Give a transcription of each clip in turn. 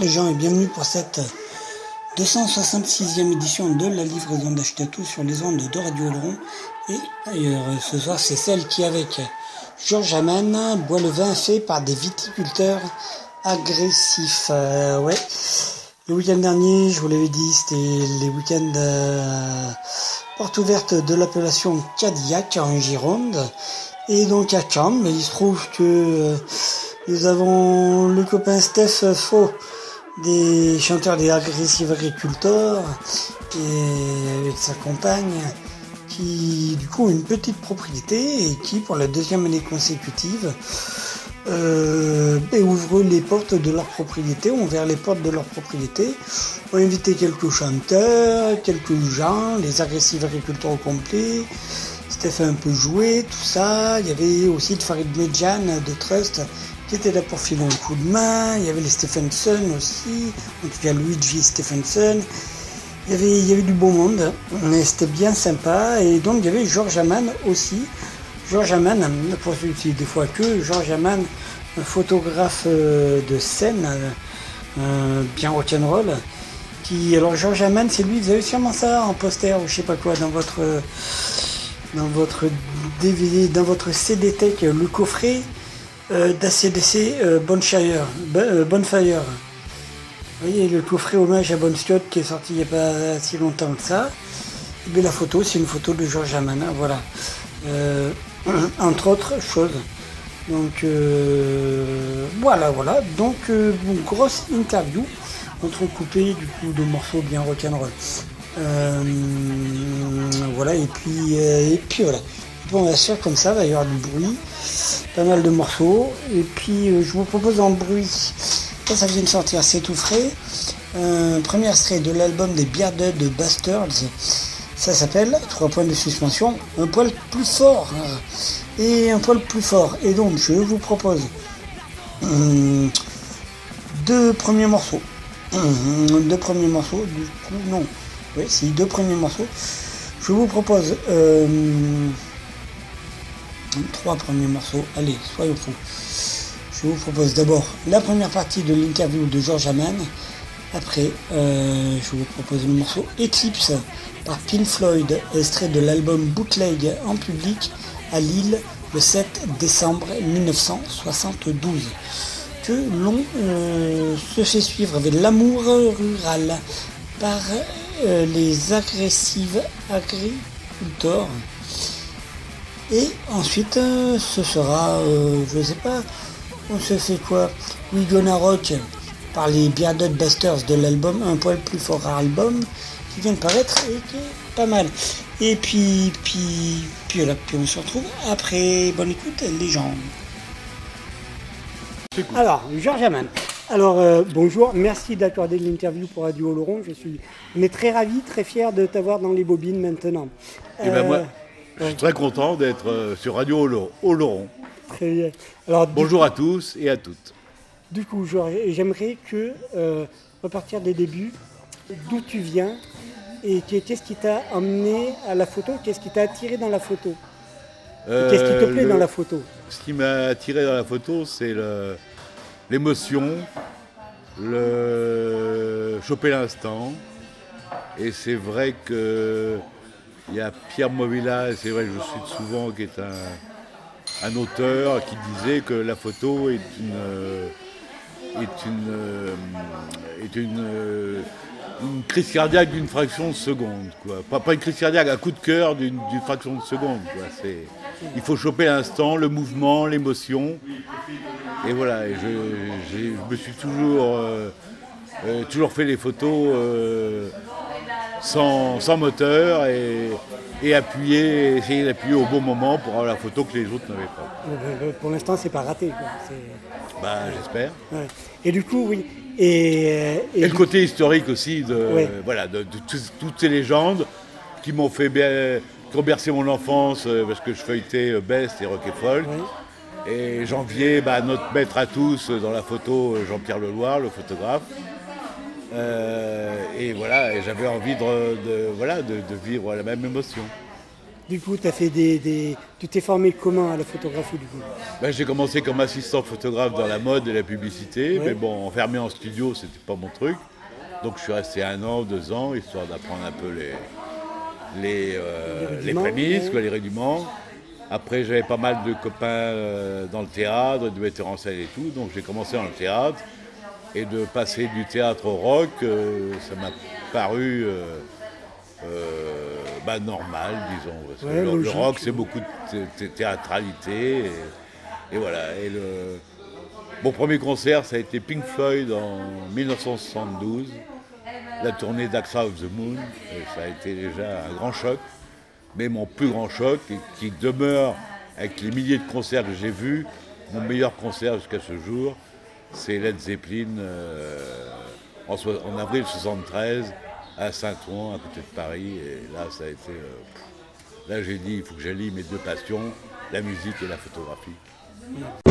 Les gens et bienvenue pour cette 266e édition de la livraison d'Ashkatou sur les ondes de Radio Oloron. Et d'ailleurs, ce soir, c'est celle qui, avec Georges Aman, boit le vin fait par des viticulteurs agressifs. Euh, ouais. Le week-end dernier, je vous l'avais dit, c'était les week-ends euh, porte ouverte de l'appellation Cadillac en Gironde. Et donc à Caen, mais il se trouve que euh, nous avons le copain Steph Faux des chanteurs des agressifs agriculteurs et avec sa compagne qui du coup a une petite propriété et qui pour la deuxième année consécutive euh, ben, ouvre les portes de leur propriété, ont ouvert les portes de leur propriété, ont invité quelques chanteurs, quelques gens, les agressifs agriculteurs au complet, Steph a un peu joué, tout ça, il y avait aussi le Farid Medjan de Trust qui était là pour filer un coup de main. Il y avait les Stephenson aussi, en tout cas Luigi Stephenson. Il y avait, il y avait du beau monde, mais c'était bien sympa. Et donc il y avait George Aman aussi. George Aman, pour celui des fois que, George Aman, un photographe euh, de scène, euh, bien rock'n'roll. Qui, alors George Aman, c'est lui, vous avez sûrement ça en poster ou je sais pas quoi dans votre dans votre DVD, dans votre CD Tech, le coffret euh, d'ACDC euh, Bonfire. Euh, Bonfire. Vous voyez le coffret hommage à Bon Scott qui est sorti il n'y a pas si longtemps que ça. Et la photo, c'est une photo de Georges Amana, voilà. Euh, entre autres choses. Donc voilà, voilà. Donc grosse interview entrecoupée du coup de morceaux bien rock'n'roll. voilà, et puis, et puis voilà. Bien sûr, comme ça, va y avoir du bruit, pas mal de morceaux. Et puis, euh, je vous propose en bruit, ça, ça vient de sortir, c'est tout frais. Un premier extrait de l'album des Bearded Bastards. Ça s'appelle, trois points de suspension, un poil plus fort. Et un poil plus fort. Et donc, je vous propose hum, deux premiers morceaux. Hum, deux premiers morceaux, du coup, non. Oui, c'est deux premiers morceaux. Je vous propose. Euh, trois premiers morceaux. Allez, soyons fous. Je vous propose d'abord la première partie de l'interview de George Aman. Après, euh, je vous propose le morceau Eclipse par Pink Floyd, extrait de l'album Bootleg en public à Lille le 7 décembre 1972. Que l'on euh, se fait suivre avec l'amour rural par euh, les agressives agriculteurs. Et ensuite, euh, ce sera, euh, je sais pas, on se fait quoi We Gonna Rock par les Bearded Busters de l'album Un poil plus fort album qui vient de paraître et qui est pas mal. Et puis, puis, puis voilà, puis on se retrouve après. Bonne écoute, les gens. Alors, Georges Aman. Alors, euh, bonjour, merci d'accorder l'interview pour Radio Oloron. Je suis mais très ravi, très fier de t'avoir dans les bobines maintenant. Et ben moi, je suis très content d'être euh, sur Radio Oloron. Très bien. Alors, Bonjour à tous et à toutes. Du coup, j'aimerais que, euh, repartir des débuts, d'où tu viens et qu'est-ce qui t'a amené à la photo, qu'est-ce qui t'a attiré dans la photo? Qu'est-ce qui te plaît le- dans la photo? Ce qui m'a attiré dans la photo, c'est le- l'émotion, le choper l'instant. Et c'est vrai que il y a Pierre Movilla, et c'est vrai je cite souvent, qui est un, auteur qui disait que la photo est une euh, euh, euh, crise cardiaque d'une fraction de seconde. Pas, une crise cardiaque, un coup de cœur d'une fraction de seconde, il faut choper l'instant, le mouvement, l'émotion. Et voilà, je, me suis toujours, fait les photos sans, sans moteur et, et appuyer, essayer d'appuyer au bon moment pour avoir la photo que les autres n'avaient pas. Pour l'instant, c'est pas raté. quoi. Bah, j'espère. ouais. Et du coup, oui. Et, euh, Et, et le côté historique aussi de, Ouais. voilà, de, toutes ces légendes qui m'ont fait bien, qui ont bercé mon enfance euh, parce que je feuilletais euh, Best et Rock et Folk. Ouais. Et j'enviais bah, notre maître à tous dans la photo, Jean-Pierre Leloir, le photographe. Euh, et voilà, et j'avais envie de, de- voilà, de, de vivre la même émotion. Du coup, as fait des, des- tu t'es formé comment à la photographie du coup? Ben, j'ai commencé comme assistant photographe dans la mode et la publicité, Ouais. mais bon, enfermé en studio, c'était pas mon truc. Donc je suis resté un an, deux ans, histoire d'apprendre un peu les, les, euh, Les prémices, ouais. quoi, les rudiments. Après, j'avais pas mal de copains euh, dans le théâtre, de metteurs en scène et tout, donc j'ai commencé dans le théâtre. Et de passer du théâtre au rock, euh, ça m'a paru euh, euh, bah, normal, disons. Parce que le- rock, c'est beaucoup de thé- thé- théâtralité. Et, et voilà. Et le, mon premier concert, ça a été Pink Floyd en 1972, la tournée d'Axa of the Moon. Et ça a été déjà un grand choc. Mais mon plus grand choc, et qui demeure avec les milliers de concerts que j'ai vus, mon meilleur concert jusqu'à ce jour, c'est Led Zeppelin euh, en, avril 73 à Saint-Ouen, à côté de Paris. Et là, ça a été. euh, là, j'ai dit, il faut que j'allie mes deux passions, la musique et la photographie.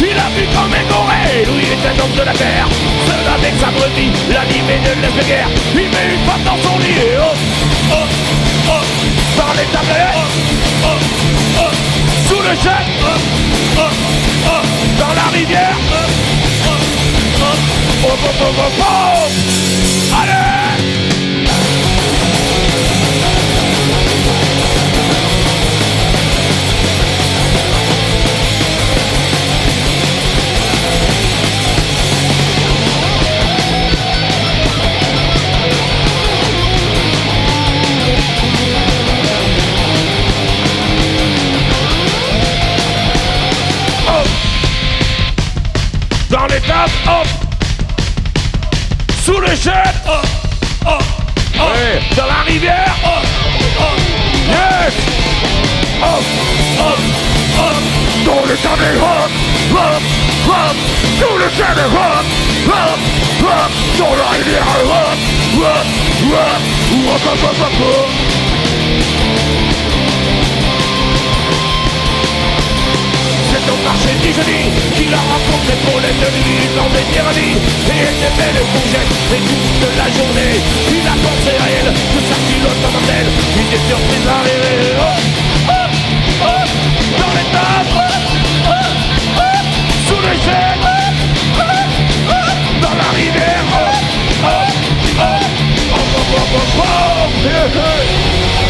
Il a vu comme un goré. Louis est un homme de la terre. Seul avec sa brebis, l'animé de l'est de guerre. Il met une femme dans son lit. Et oh, oh, oh Dans les tablettes, oh, oh, oh Sous le chef, oh, oh, oh Dans la rivière, oh, oh, oh Oh, oh, oh, oh, oh Allez up, up. Sous le chêne, up, up, up. Oui. Dans la rivière, up, up. Yes! Up, up, up. Dans le carnet, up, up, up. Sous le chêne, up, up, up. Dans la rivière, up, up, up. Up, up, up, up. up. Au marché du jeudi qu'il a rencontré pour les nuits dans des tyrannies Et elle était belle courgette et toute la journée Il a pensé à elle, de sa culotte en Une des surprises arrivées oh, oh, oh, Dans les tables oh, oh, oh, Sous les chaînes oh, oh, oh, Dans la rivière oh, oh, oh, oh, oh, oh, oh, oh.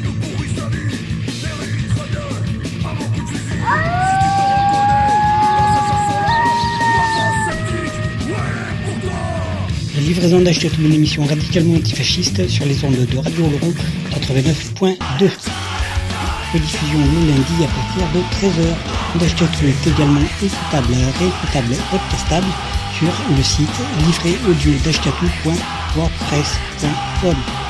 livraison d'Achetatou, une émission radicalement antifasciste sur les ondes de Radio Oloron 89.2. Rediffusion le lundi à partir de 13h. D'Achetatou est également écoutable, réécoutable, podcastable sur le site livréaudio.wordpress.com.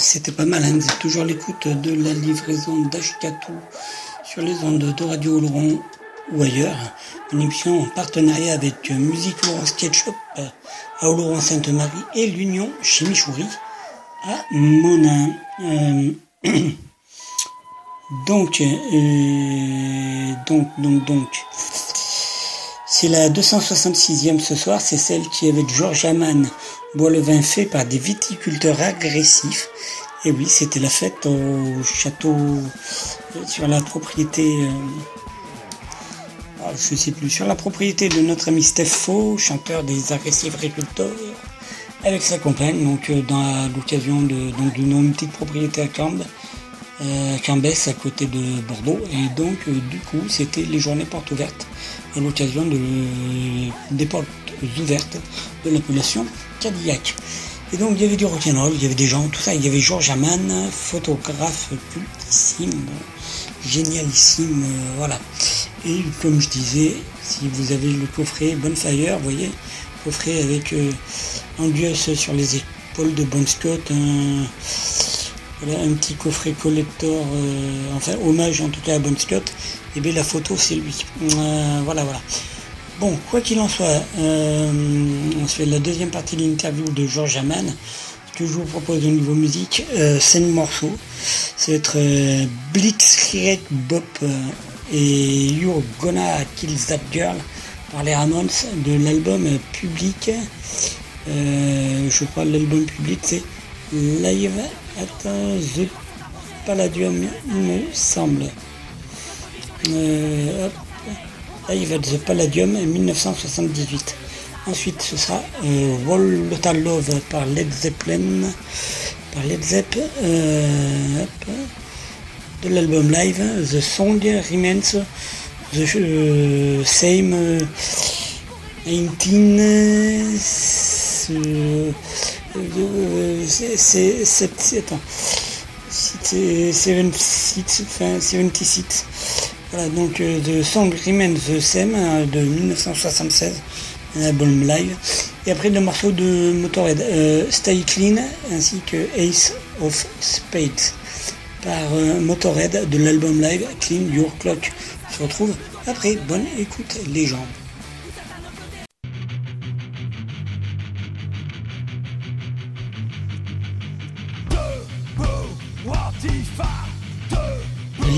C'était pas mal. Hein. Toujours l'écoute de la livraison d'Ashkatou sur les ondes de Radio Oloron ou ailleurs. Une émission en partenariat avec Musique Laurent Sketchup à Oloron Sainte-Marie et l'Union chez Michouri à Monin. Euh, donc, euh, donc, donc, donc. C'est la 266e ce soir, c'est celle qui est avec Georges Amann, boit le vin fait par des viticulteurs agressifs. Et oui, c'était la fête au château, euh, sur la propriété, euh, ah, je sais plus, sur la propriété de notre ami Steph Faux, chanteur des agressifs agriculteurs, avec sa compagne, donc euh, dans l'occasion de, donc d'une petite propriété à Cambes, euh, Cambès à côté de Bordeaux. Et donc, du coup, c'était les journées portes ouvertes à l'occasion de, des portes ouvertes de l'appellation Cadillac. Et donc, il y avait du rock'n'roll, il y avait des gens, tout ça. Il y avait Georges Amann, photographe cultissime, génialissime, euh, voilà. Et comme je disais, si vous avez le coffret Bonfire, vous voyez, coffret avec euh, Angus sur les épaules de Bon Scott, un, voilà, un petit coffret collector, euh, enfin hommage en tout cas à Bon Scott, et bien la photo c'est lui. Euh, voilà, voilà. Bon, quoi qu'il en soit, euh, on se fait la deuxième partie de l'interview de Georges Amann. Ce que je vous propose au niveau musique, euh, c'est le morceau. Va être euh, Blitzkrieg Bop euh, et You're Gonna Kill That Girl par les Ramones de l'album Public. Je crois que l'album Public c'est Live at the Palladium, il me semble. Live at the Palladium 1978. Ensuite, ce sera euh, Wall Total Love par Led Zeppelin, par Led Zepp, euh, de l'album live. The Song Remains the euh, Same euh, 19. euh, euh, c'est- c'est- c'est- attends. C'est 76, enfin 76. Voilà, donc euh, The Song Remains the Same hein, de 1976, un album live. Et après le morceau de Motorhead, euh, Stay Clean, ainsi que Ace of Spades, par euh, Motorhead de l'album live Clean Your Clock. On se retrouve après. Bonne écoute, les gens.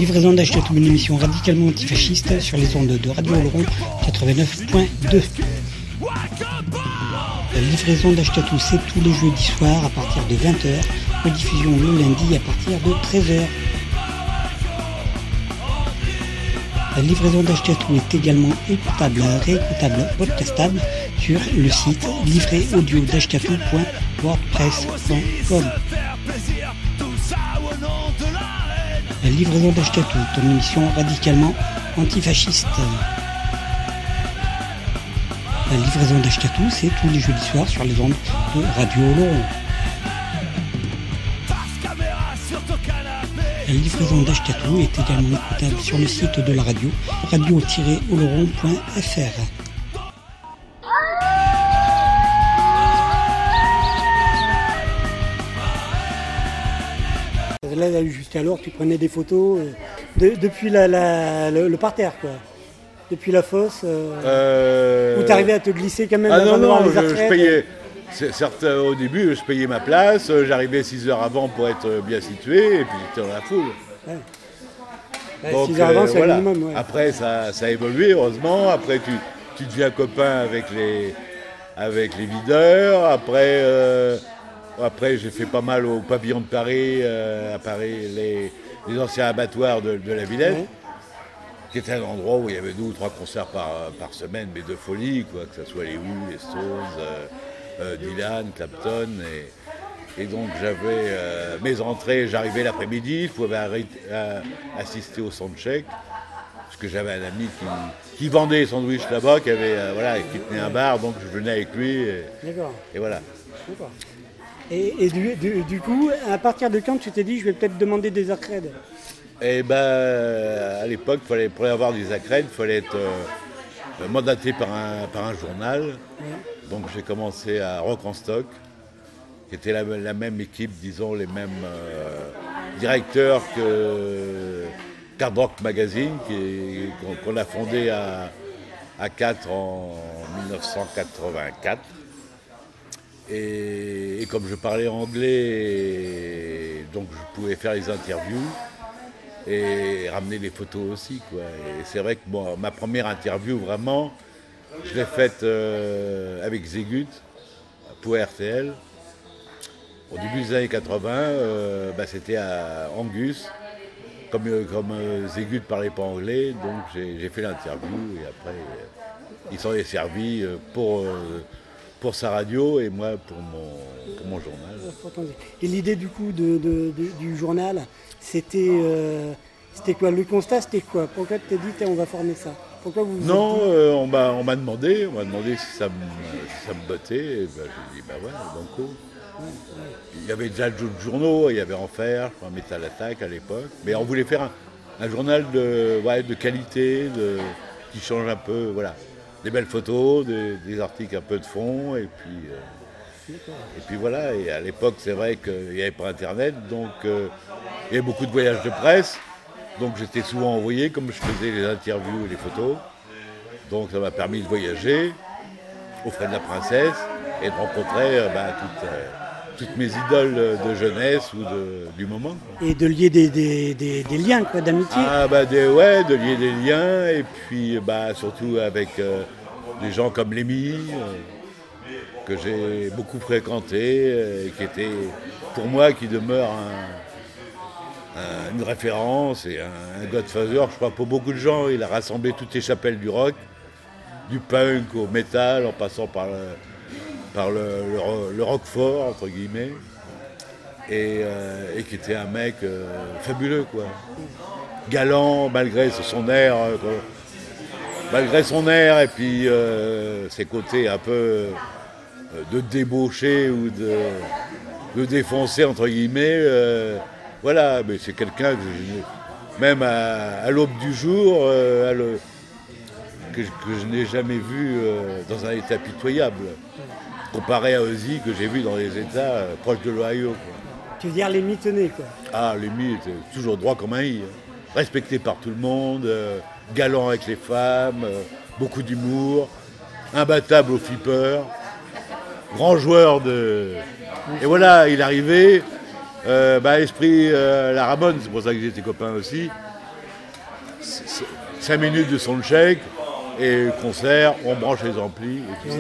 Livraison d'Achetatou, une émission radicalement antifasciste sur les ondes de Radio Oloron 89.2. La livraison d'Achetatou, c'est tous les jeudis soirs à partir de 20h, rediffusion le lundi à partir de 13h. La livraison d'Achetatou est également écoutable, réécoutable, podcastable sur le site livréaudio.wordpress.com. La livraison d'Achetatou, ton émission radicalement antifasciste. La livraison d'Achetatou, c'est tous les jeudis soirs sur les ondes de Radio Oloron. La livraison d'Achetatou est également écoutable sur le site de la radio, radio-oloron.fr. Là, là, jusqu'alors, tu prenais des photos euh, de- depuis la, la- le, le parterre, quoi. Depuis la fosse. euh, Euh, Où t'arrivais à te glisser quand même Ah non, non, les je, payais. Certes, au début, je payais ma place, j'arrivais 6 heures avant pour être bien situé, et puis j'étais dans la foule. Ouais, Donc, six heures avant, euh, c'est voilà. le minimum. ouais. Après, ça, ça a évolué, heureusement. Après, tu, tu deviens copain avec les, avec les videurs. Après, euh, après j'ai fait pas mal au pavillon de Paris, euh, à Paris, les, les anciens abattoirs de, de la Villette, qui était un endroit où il y avait deux ou trois concerts par, par semaine, mais de folie, quoi, que ce soit les Who, les Stones, euh, euh, Dylan, Clapton. Et, Et donc j'avais mes entrées, j'arrivais l'après-midi, je pouvais arrêter- assister au soundcheck. Parce que j'avais un ami qui, qui vendait des sandwichs là-bas, qui, avait, euh, voilà, qui tenait un bar, donc je venais avec lui. Et, D'accord. et voilà. Et, et du, du- du coup, à partir de quand tu t'es dit je vais peut-être demander des accrèdes Et ben, à l'époque, fallait, pour avoir des accrèdes, il fallait être euh, mandaté par un, par un journal. Donc j'ai commencé à Rock en Stock, qui était la, la même équipe, disons, les mêmes euh, directeurs que Card Rock Magazine, qu'on a fondé à, à 4 en 1984. Et, comme je parlais anglais, donc je pouvais faire les interviews et ramener les photos aussi. Et c'est vrai que bon, ma première interview, vraiment, je l'ai faite euh, avec Zégut pour RTL. Au début des années 80, euh, bah, c'était à Angus. Comme, euh, Zégut ne parlait pas anglais, donc j'ai fait l'interview et après euh, il s'en est servi pour, pour sa radio et moi pour mon, pour mon journal. Et l'idée du coup de, de- de- du journal, c'était euh, c'était quoi? Le constat, c'était quoi? Pourquoi tu t'es dit on va former ça? Pourquoi vous vous êtes Non, euh, on m'a on m'a demandé, on m'a demandé si ça me, si ça me bottait. Et ben, j'ai dit bah ouais, banco. Il y avait déjà d'autres journaux, il y avait Enfer, je crois, Metal Attack à l'époque. Mais on voulait faire un, un journal de, ouais, de qualité, de, qui change un peu, voilà. Des belles photos, des, articles un peu de fond, et puis, euh, et puis voilà. Et à l'époque, c'est vrai qu'il n'y avait pas Internet, donc euh, il y avait beaucoup de voyages de presse. Donc j'étais souvent envoyé, comme je faisais les interviews et les photos. Donc ça m'a permis de voyager aux frais de la princesse et de rencontrer euh, bah, toutes, euh, toutes mes idoles de jeunesse ou de- du moment. quoi. Et de lier des, des- des- des liens quoi, d'amitié Ah bah des, ouais, de lier des liens et puis bah, surtout avec euh, des gens comme Lémi, euh, que j'ai beaucoup fréquenté, euh, et qui était pour moi qui demeure un- un- une référence et un, un godfather, je crois pour beaucoup de gens, il a rassemblé toutes les chapelles du rock, du punk au métal, en passant par le, par le, le ro- le rock fort, entre guillemets, et, euh, qui était un mec euh, fabuleux, quoi galant malgré son air, euh, malgré son air et puis ses côtés un peu de débauché ou de, de défoncer entre guillemets. voilà, mais c'est quelqu'un que même à, l'aube du jour, que, je- n'ai jamais vu dans un état pitoyable, comparé à Ozzy que j'ai vu dans les états euh, proches de l'Ohio. Tu veux dire les mitonnés quoi. Ah, Lémi était toujours droit comme un i. hein. Respecté par tout le monde, euh, galant avec les femmes, euh, beaucoup d'humour, imbattable au flipper, grand joueur de. Et voilà, il arrivait, euh, bah, esprit euh, la Ramone, c'est pour ça que j'étais copain aussi. C- c- Cinq minutes de soundcheck et concert, on branche les amplis et tout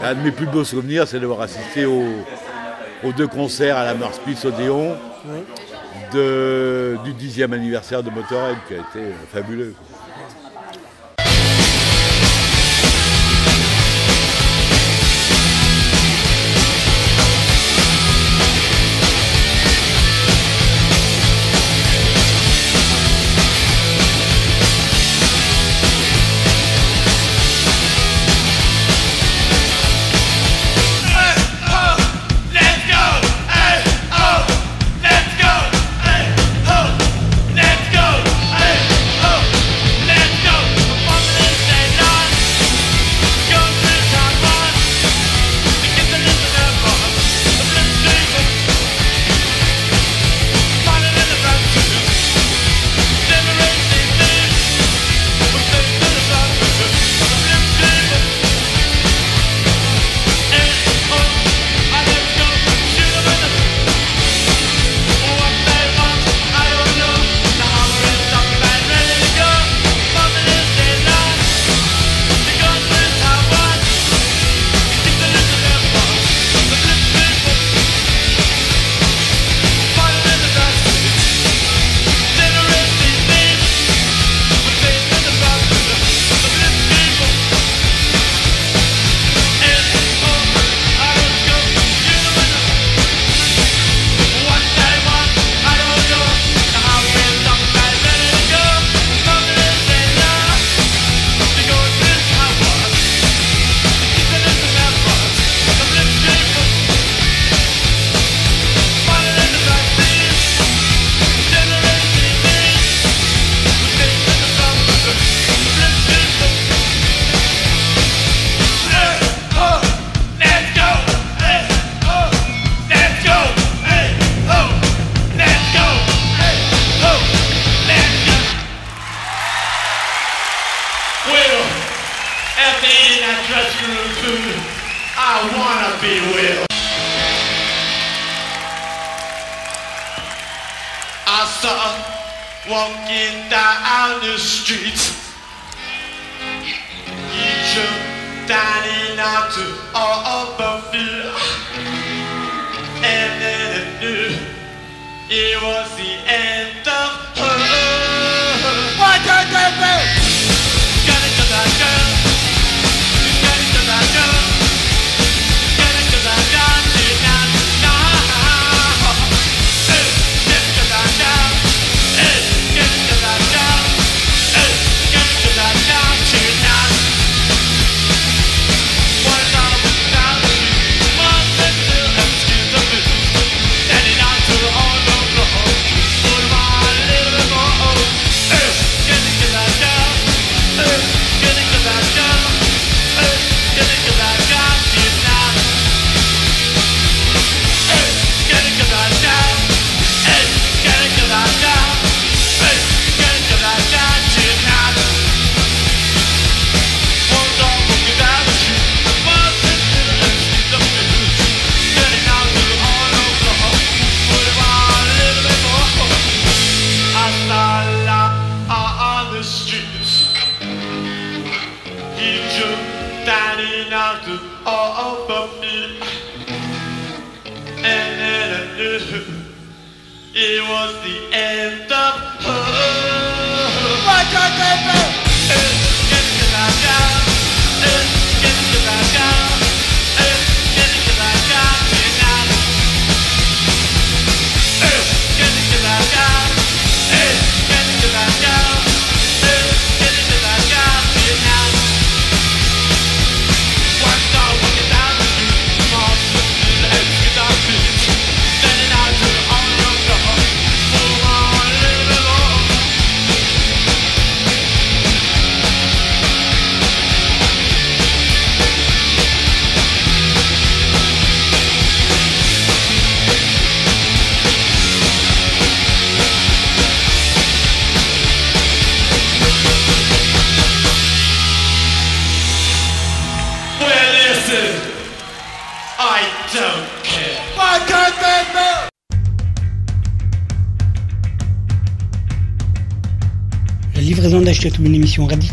ça. Un de mes plus beaux souvenirs, c'est d'avoir assisté aux, aux deux concerts à la Marspice Odéon de- du dixième anniversaire de Motorhead qui a été euh, fabuleux.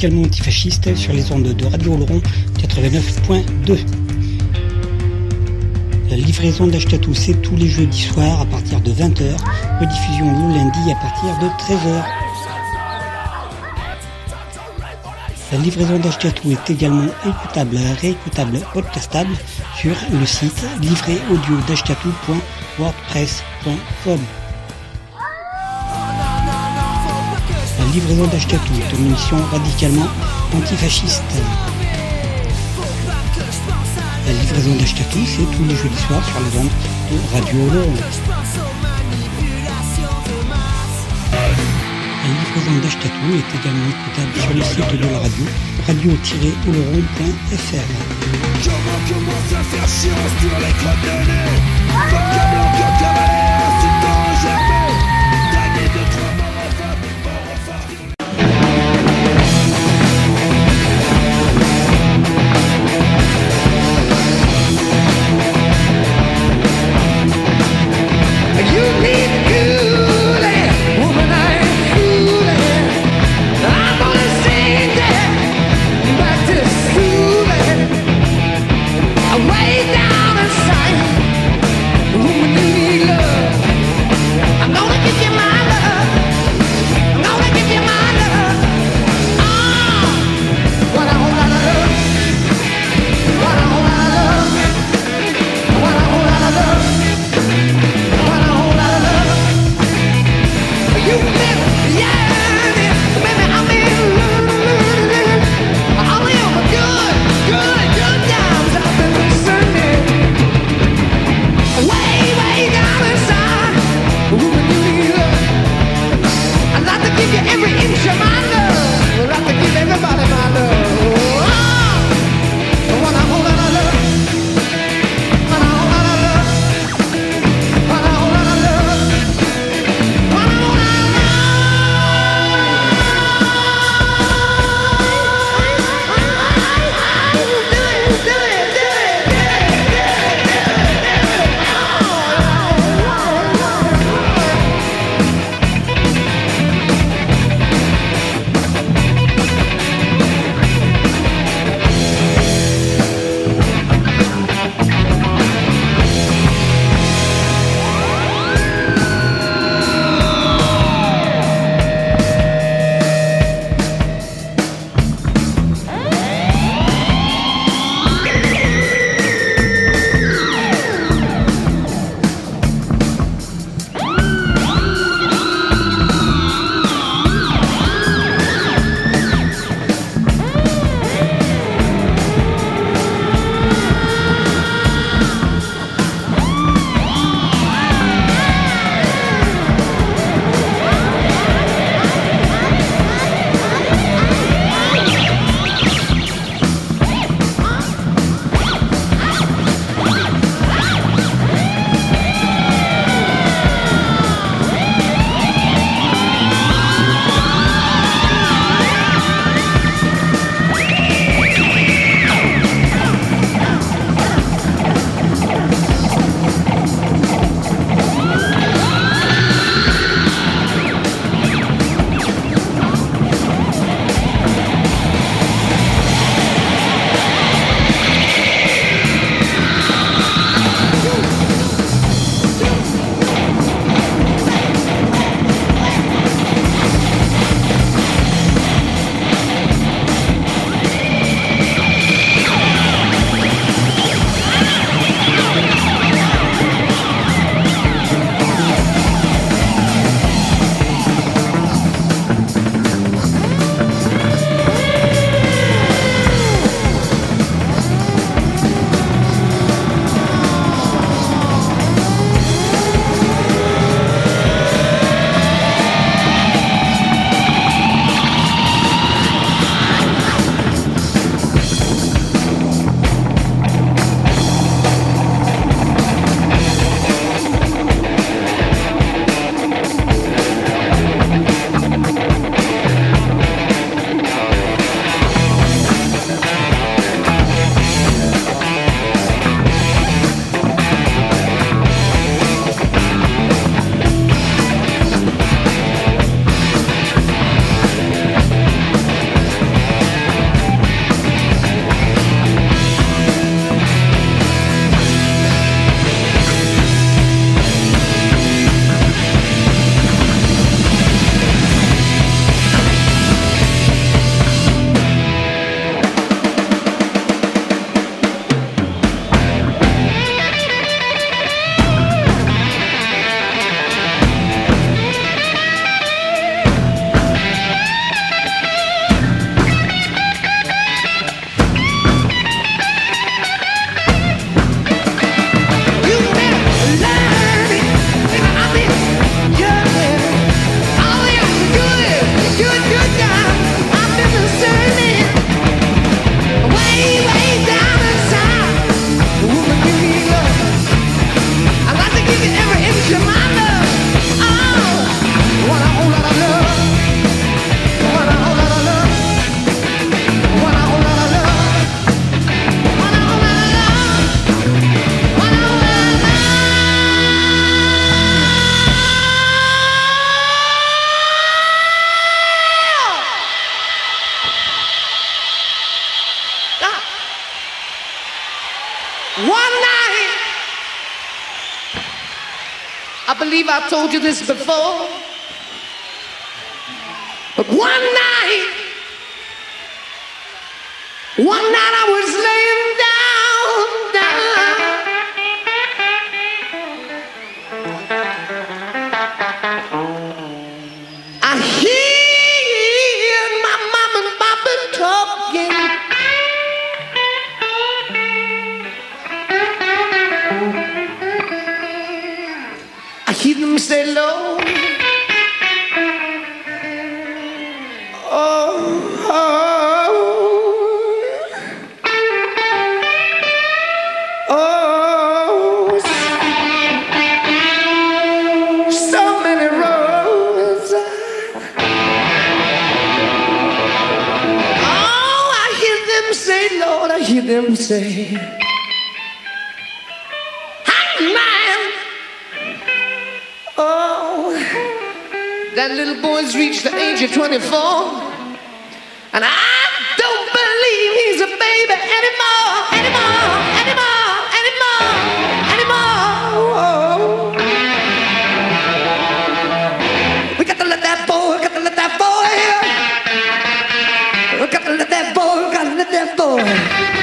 Antifasciste sur les ondes de Radio Laurent 89.2. La livraison d'Achetatou, c'est tous les jeudis soirs à partir de 20h, rediffusion le lundi à partir de 13h. La livraison d'Achetatou est également écoutable, réécoutable, podcastable sur le site livréaudio.wordpress.com. livraison d'Ashkatu est une mission radicalement antifasciste. La livraison d'Ashkatu, c'est tous les jeudis soirs sur les ondes de Radio Hollande. La livraison d'Ashkatu est également écoutable sur le site de la radio, radio-oloron.fr. I told you this before. But one hear them say, Hot man! Oh, that little boy's reached the age of 24, and I don't believe he's a baby anymore, anymore, anymore, anymore, anymore. We got to let that boy, got to let that boy, we got to let Oh.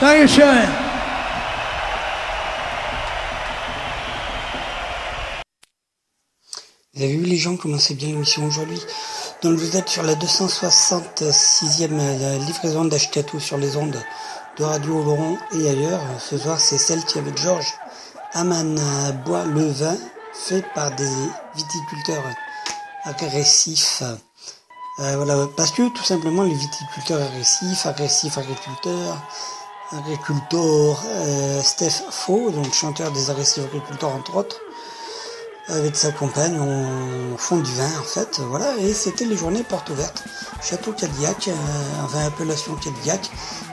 Vous avez vu les gens comment c'est bien l'émission aujourd'hui Donc vous êtes sur la 266e euh, livraison d'Achetatou sur les ondes de Radio Oloron et ailleurs. Ce soir c'est celle qui avec Georges Aman boit le vin fait par des viticulteurs agressifs. Euh, voilà, parce que tout simplement les viticulteurs agressifs, agressifs agriculteurs, agriculteurs, euh, Steph Faux, donc chanteur des agressifs agriculteurs entre autres, avec sa compagne, on fond du vin en fait, voilà, et c'était les journées portes ouvertes. Château Cadillac, euh, enfin appellation Cadillac,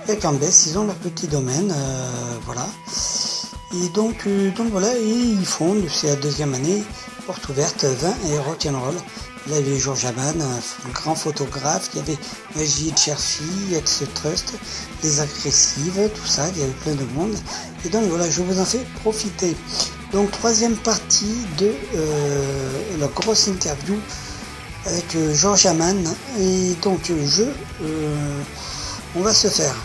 et Cambès, ils ont leur petit domaine, euh, voilà. Et donc, euh, donc voilà, et ils fondent, c'est la deuxième année, porte ouverte, vin et rock'n'roll. Il y avait Georges Aman, un grand photographe, il y avait Magie Cherfi, Ex Trust, les agressives, tout ça, il y avait plein de monde. Et donc voilà, je vous en fais profiter. Donc troisième partie de euh, la grosse interview avec euh, Georges Aman. Et donc je, euh, on va se faire.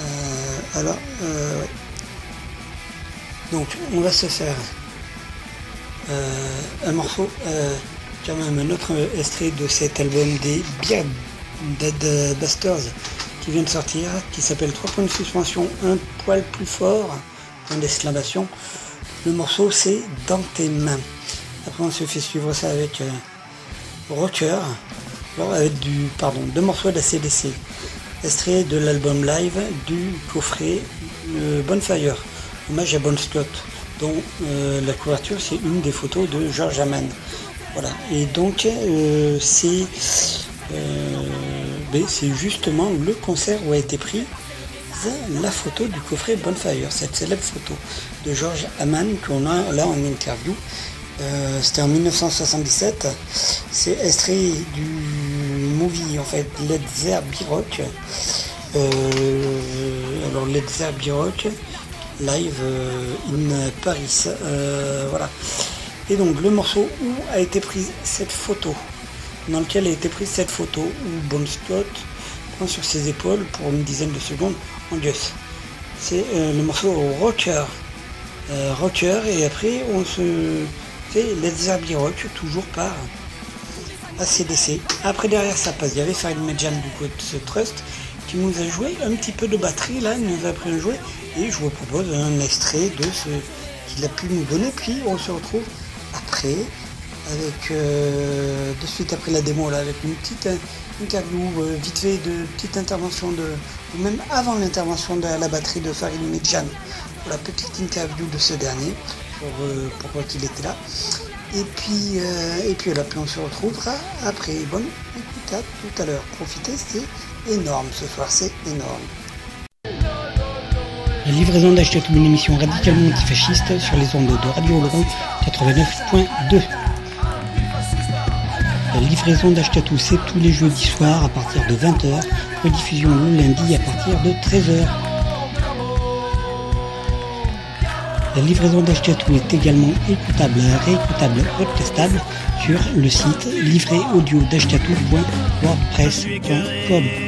Euh, alors, donc on va se faire un morceau, euh, quand même un autre extrait de cet album des Beard Dead Busters qui vient de sortir, qui s'appelle 3 points de suspension, un poil plus fort, point d'exclamation. Le morceau c'est Dans tes mains. Après on se fait suivre ça avec euh, Rocker, alors avec du, pardon, deux morceaux de la CDC, extrait de l'album live du coffret euh, Bonfire, hommage à Bon Scott, dont euh, la couverture c'est une des photos de George Aman. Voilà, et donc euh, c'est euh, ben, c'est justement le concert où a été prise la photo du coffret Bonfire, cette célèbre photo de George Aman qu'on a là en interview. Euh, C'était en 1977. C'est extrait du movie en fait Led Zeppelin Rock. Alors Led Zeppelin Rock live euh, in Paris. Euh, voilà. Et donc le morceau où a été prise cette photo, dans lequel a été prise cette photo? Où Bon Scott prend sur ses épaules pour une dizaine de secondes en Gus. C'est euh, le morceau Rocker. Rocker et après on se fait Led Zeppelin Rock toujours par ACDC. Après derrière ça passe, il y avait Farid Medjan du coup de ce Trust qui nous a joué un petit peu de batterie là, il nous a appris à jouer. Et je vous propose un extrait de ce qu'il a pu nous donner. Puis on se retrouve après avec euh, de suite après la démo là avec une petite euh, interview euh, vite fait de petite intervention de ou même avant l'intervention de la batterie de Farid Medjan pour la petite interview de ce dernier pour pourquoi qu'il était là. Et puis et puis là puis on se retrouvera après. Bonne écoute à tout à l'heure. Profitez c'est énorme ce soir c'est énorme la livraison d'acheter une émission radicalement antifasciste sur les ondes de Radio Oloron 89.2 la livraison d'Achetatou, c'est tous les jeudis soirs à partir de 20h, rediffusion le lundi à partir de 13h. La livraison d'Achetatou est également écoutable, réécoutable, podcastable sur le site livréaudio.wordpress.com.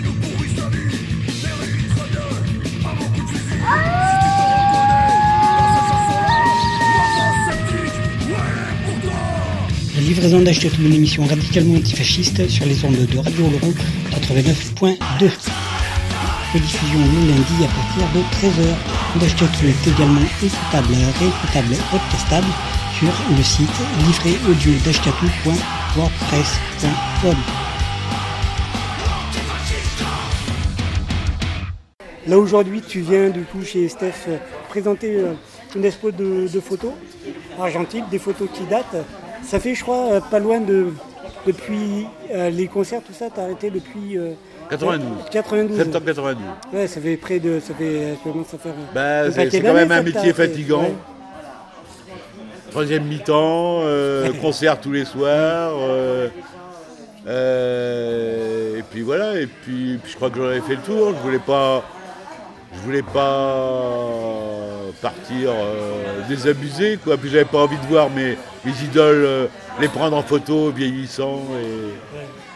Livraison d'Achetatou, une émission radicalement antifasciste sur les ondes de Radio Oloron 89.2. Rediffusion le lundi à partir de 13h. D'Achetatou est également écoutable, réécoutable, podcastable sur le site livréaudio.wordpress.com. Là aujourd'hui, tu viens du coup chez Steph euh, présenter euh, une expo de, de photos argentiques, des photos qui datent. Ça fait, je crois, euh, pas loin de depuis euh, les concerts, tout ça, t'as arrêté depuis euh, 92. 92. Septembre 92. Ouais, ça fait près de, ça fait, ça commence à faire. Bah, c'est quand même un ça, métier fait, fatigant. ouais. troisième mi-temps, euh, concert tous les soirs. et puis voilà, et puis, puis je crois que j'en avais fait le tour. Je voulais pas, je voulais pas partir euh, désabusé, quoi. Puis j'avais pas envie de voir mes, mes idoles euh, les prendre en photo vieillissant et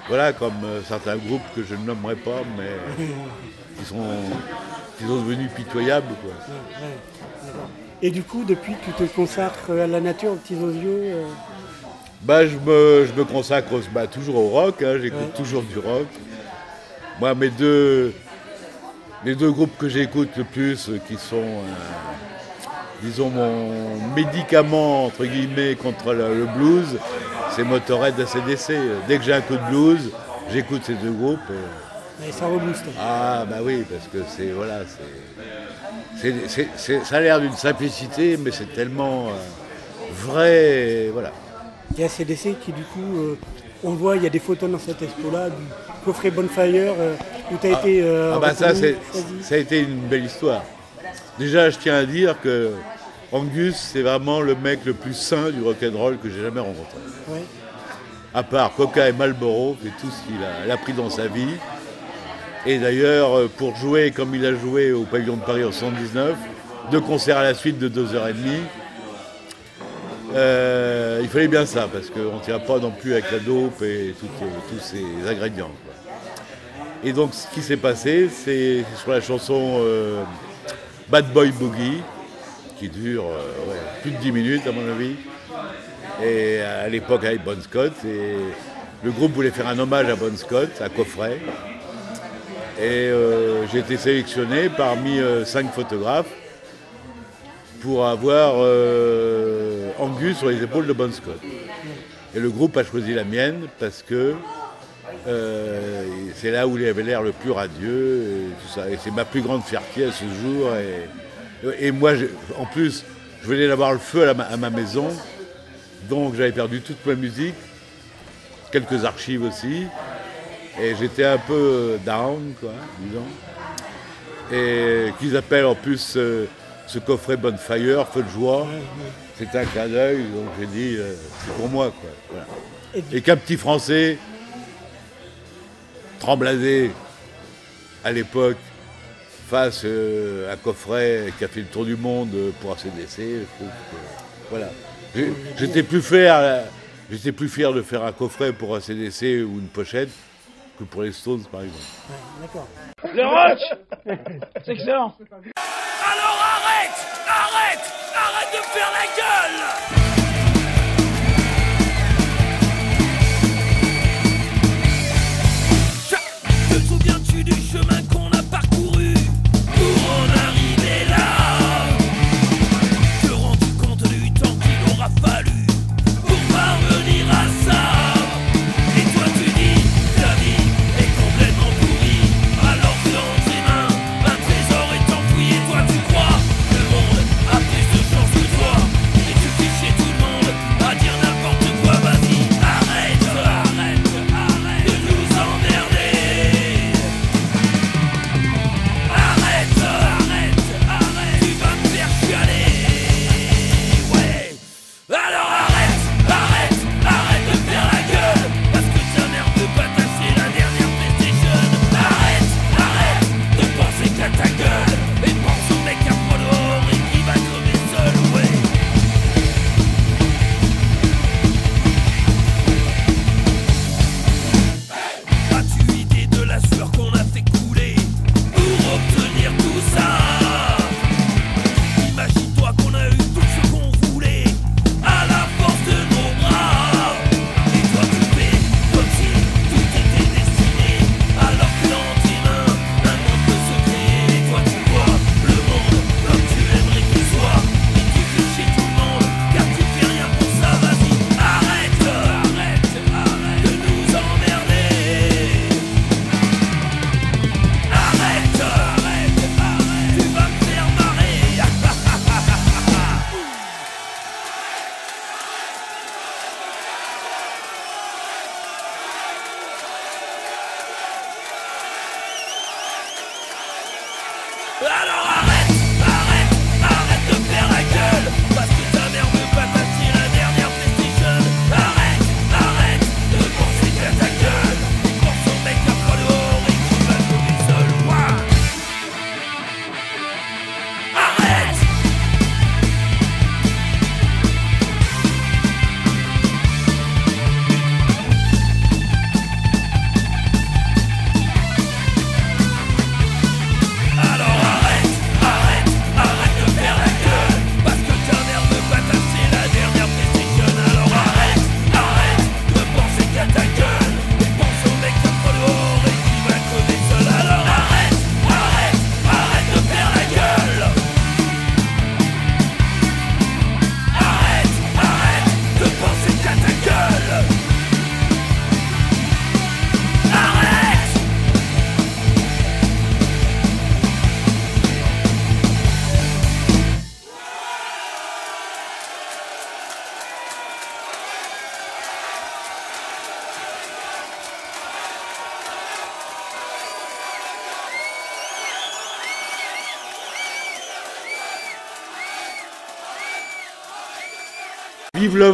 voilà, comme euh, certains groupes que je ne nommerai pas, mais qui sont, qui sont devenus pitoyables, quoi. Et du coup, depuis, tu te consacres à la nature, aux petits osios Bah, je me, je me consacre bah, toujours au rock, hein, j'écoute toujours du rock. Moi, mes deux, les deux groupes que j'écoute le plus, euh, qui sont, euh, disons, mon médicament, entre guillemets, contre le, le blues, c'est Motorhead ACDC. Dès que j'ai un coup de blues, j'écoute ces deux groupes. et- et ça rebooste. ah, bah oui, parce que c'est, voilà, c'est, c'est, c'est- c'est- ça a l'air d'une simplicité, mais c'est tellement euh, vrai, et voilà. Il y a CDC qui, du coup, euh, on voit, il y a des photos dans cette expo-là, du coffret Bonfire, euh, où tu as été. euh, Ah bah ça, c'est, ça a été une belle histoire. Déjà, je tiens à dire que Angus, c'est vraiment le mec le plus sain du rock'n'roll que j'ai jamais rencontré. Ouais. À part Coca et Marlboro, c'est tout ce qu'il a, pris dans sa vie. Et d'ailleurs, euh, pour jouer comme il a joué au pavillon de Paris en 79, deux concerts à la suite de 2h30, euh, il fallait bien ça, parce qu'on ne tient pas non plus avec la dope et toutes- tous ces ingrédients. Et donc, ce qui s'est passé, c'est sur la chanson euh, Bad Boy Boogie, qui dure euh, plus de 10 minutes à mon avis, et à l'époque avec Bon Scott. Et le groupe voulait faire un hommage à Bon Scott, à Coffret. Et euh, j'ai été sélectionné parmi cinq photographes pour avoir Angus sur les épaules de Bon Scott. Et le groupe a choisi la mienne parce que euh, c'est là où il avait l'air le plus radieux et tout ça. Et c'est ma plus grande fierté à ce jour. Et, et moi, en plus, je venais d'avoir le feu à, la ma- à ma maison, donc j'avais perdu toute ma musique, quelques archives aussi, et j'étais un peu down, quoi, disons. Et qu'ils appellent en plus euh, ce coffret Bonfire, Feu de joie. C'est un clin d'œil, donc j'ai dit, euh, c'est pour moi, quoi. voilà. Et qu'un petit Français, trembladé à l'époque, fasse euh, un coffret qui a fait le tour du monde pour ACDC, je trouve que, voilà. J'étais plus fier, euh, j'étais plus fier de faire un coffret pour ACDC ou une pochette que pour les Stones, par exemple. D'accord. Le rock C'est excellent Alors arrête Arrête Arrête de faire la gueule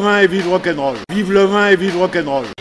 vin et vive rock'n'roll. Vive le vin et vive rock'n'roll.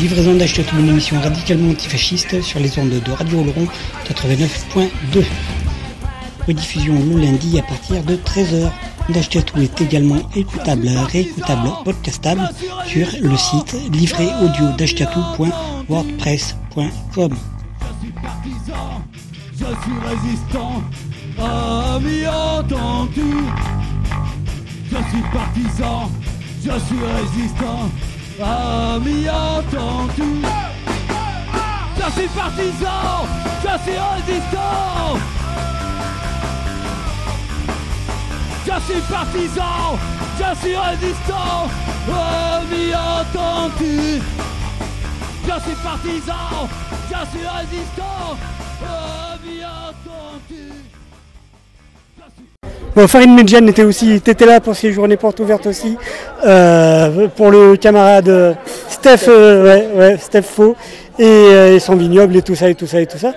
livraison d'Achetatou, une émission radicalement antifasciste sur les ondes de Radio Oloron 89.2. Rediffusion le lundi à partir de 13h. D'Achetatou est également écoutable, réécoutable, podcastable sur le site livréaudio.wordpress.com. Je suis résistant. Je suis partisan, je suis résistant, ami entendu. Je suis partisan, je suis résistant. Je suis partisan, je suis résistant, ami entendu. Je suis Bon, Farid Medjan était aussi, était là pour ces journées portes ouvertes aussi, euh, pour le camarade Steph, euh, ouais, ouais, Steph Faux, et, euh, et son vignoble et tout ça et tout ça et tout ça.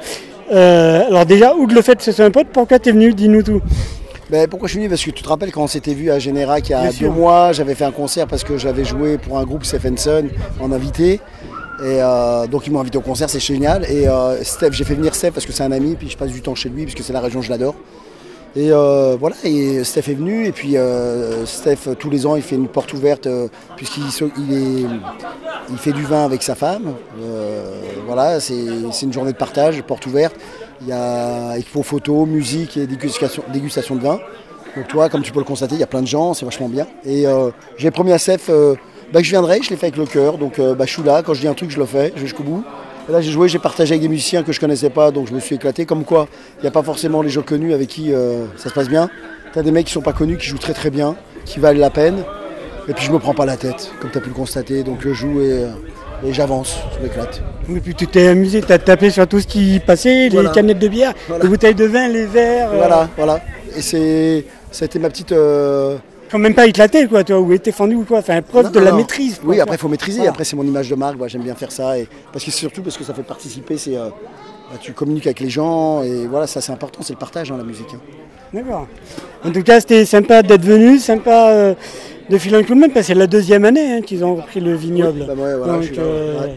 Euh, alors déjà, outre le fait que ce soit un pote, pourquoi t'es venu Dis-nous tout. Ben, pourquoi je suis venu? Parce que tu te rappelles quand on s'était vu à Générac il y a Bien deux sûr. mois, j'avais fait un concert parce que j'avais joué pour un groupe Stephenson en invité. Et euh, donc ils m'ont invité au concert, c'est génial. Et euh, Steph, j'ai fait venir Steph parce que c'est un ami, puis je passe du temps chez lui parce que c'est la région, je l'adore. Et euh, voilà, et Steph est venu, et puis euh, Steph, tous les ans, il fait une porte ouverte, euh, puisqu'il fait du vin avec sa femme. Voilà, c'est une journée de partage, porte ouverte. Il y a expo photo, musique et dégustation, de vin. Donc toi, comme tu peux le constater, il y a plein de gens, c'est vachement bien. Et j'ai promis à Steph bah, que je viendrai, je l'ai fait avec le cœur, donc bah, je suis là, quand je dis un truc, je le fais, jusqu'au bout. Et là, j'ai joué, j'ai partagé avec des musiciens que je connaissais pas, donc je me suis éclaté. Comme quoi, il n'y a pas forcément les gens connus avec qui euh, ça se passe bien. Tu as des mecs qui sont pas connus, qui jouent très très bien, qui valent la peine. Et puis je me prends pas la tête, comme tu as pu le constater. Donc je joue et, euh, et j'avance, je m'éclate. Et puis tu t'es amusé, t'as tapé sur tout ce qui passait, Voilà. les canettes de bière, Voilà. les bouteilles de vin, les verres. euh, Voilà, voilà. Et c'est, c'était ma petite. euh, Quand même pas éclaté quoi, toi, ou été fendu ou quoi. Enfin, preuve Non, de non, la non. maîtrise. quoi. Oui, après il faut maîtriser. Voilà. Après c'est mon image de marque. Voilà, J'aime bien faire ça et parce que c'est surtout parce que ça fait participer. C'est euh, bah, tu communiques avec les gens et voilà, ça c'est important. C'est le partage dans la musique. hein. D'accord. En tout cas, c'était sympa d'être venu, sympa euh, de filer un coup de main, parce que c'est la deuxième année hein, qu'ils ont repris le vignoble. Oui, bah ouais, voilà, donc, je suis là, euh, ouais.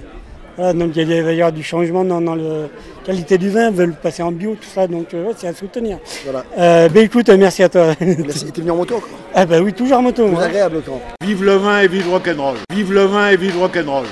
Voilà, donc il y a- il va y avoir du changement dans, dans la qualité du vin, ils veulent passer en bio, tout ça, donc euh, ouais, c'est à soutenir. Voilà. Euh, ben écoute, merci à toi. Merci. T'es venu en moto encore? Ah bah oui, toujours en moto. Moi. agréable quand. Vive le vin et vive le rock'n'roll. Vive le vin et vive le rock'n'roll.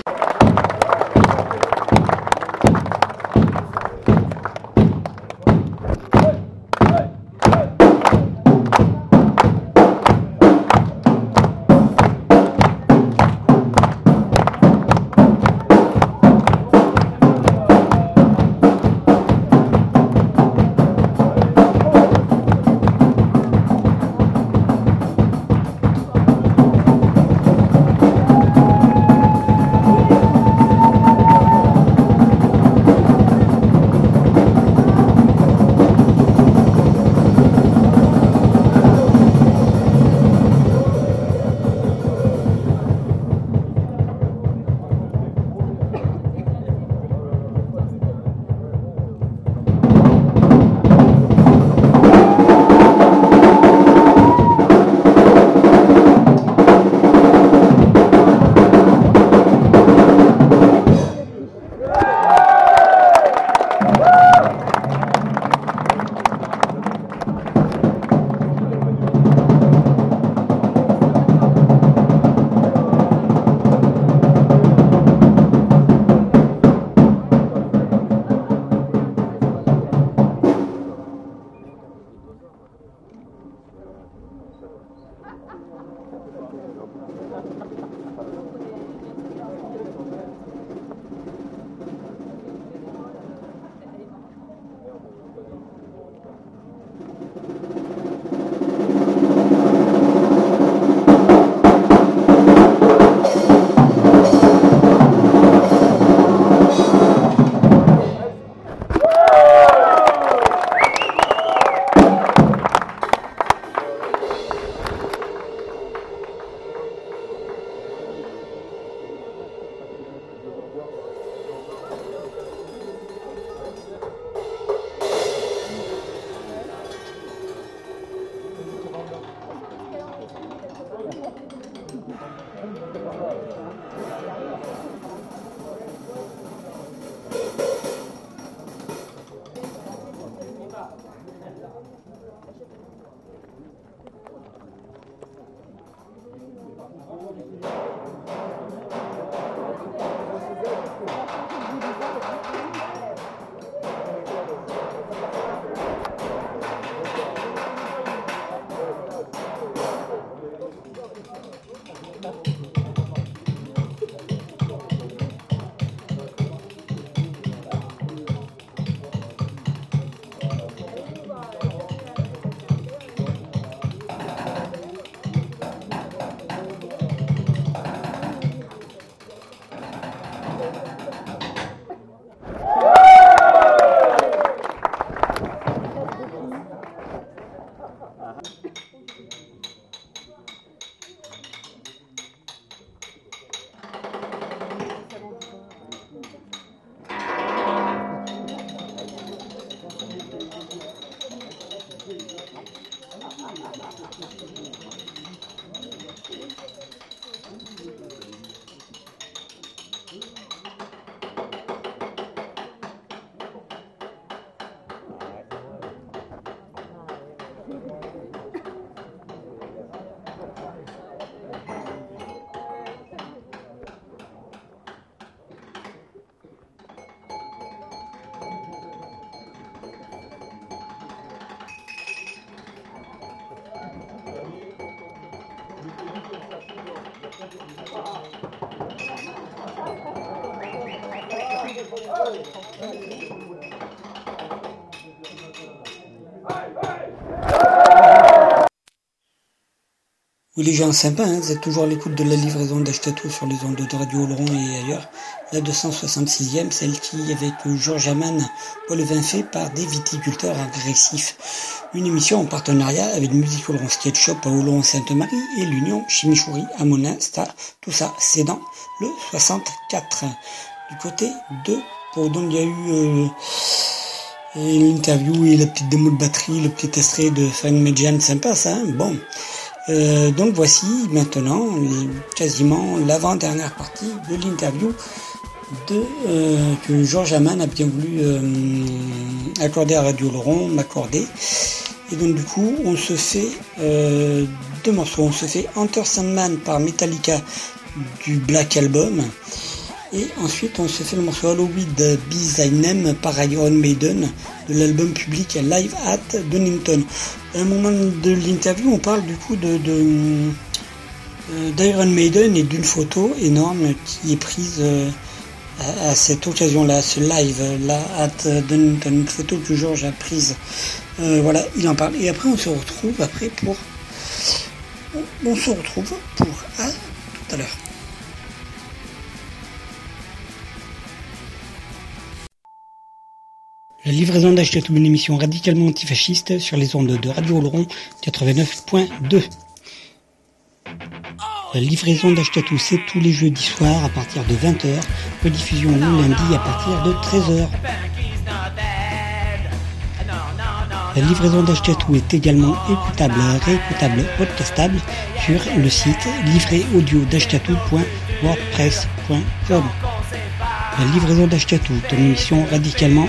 Oui, les gens sympas, hein, vous êtes toujours l'écoute de la livraison d'Achetatou sur les ondes de Radio Oloron et ailleurs. La 266e, celle qui, avec Georges Amann, Paul fait par des viticulteurs agressifs. Une émission en partenariat avec Musique Oloron Skate Shop à Oloron Sainte-Marie et l'Union Chimichouri à Monin, Star. Tout ça, c'est dans le 64. Du côté de, pour donc il y a eu euh, l'interview et la petite démo de batterie, le petit extrait de Fan Median, sympa ça, hein? Bon. Euh, donc voici maintenant quasiment l'avant-dernière partie de l'interview euh, que Georges Amann a bien voulu euh, accorder à Radio Laurent, m'accorder. Et donc du coup, on se fait deux morceaux. On se fait Enter Sandman par Metallica du Black Album. Et ensuite, on se fait le morceau Halloween de Name par Iron Maiden de l'album public Live at Donington. À un moment de l'interview, on parle du coup de, euh, d'Iron Maiden et d'une photo énorme qui est prise euh, à, cette occasion-là, ce live-là une photo que Georges a prise. Euh, voilà, il en parle. Et après, on se retrouve après pour. On, on se retrouve pour. À tout à l'heure. Livraison d'Achetatou, une émission radicalement antifasciste sur les ondes de Radio Oloron 89.2. La livraison d'Achetatou, c'est tous les jeudis soirs à partir de 20h, rediffusion le lundi à partir de 13h. La livraison d'Achetatou est également écoutable, réécoutable, podcastable sur le site livréaudio.wordpress.com. La livraison d'Achetatou une émission radicalement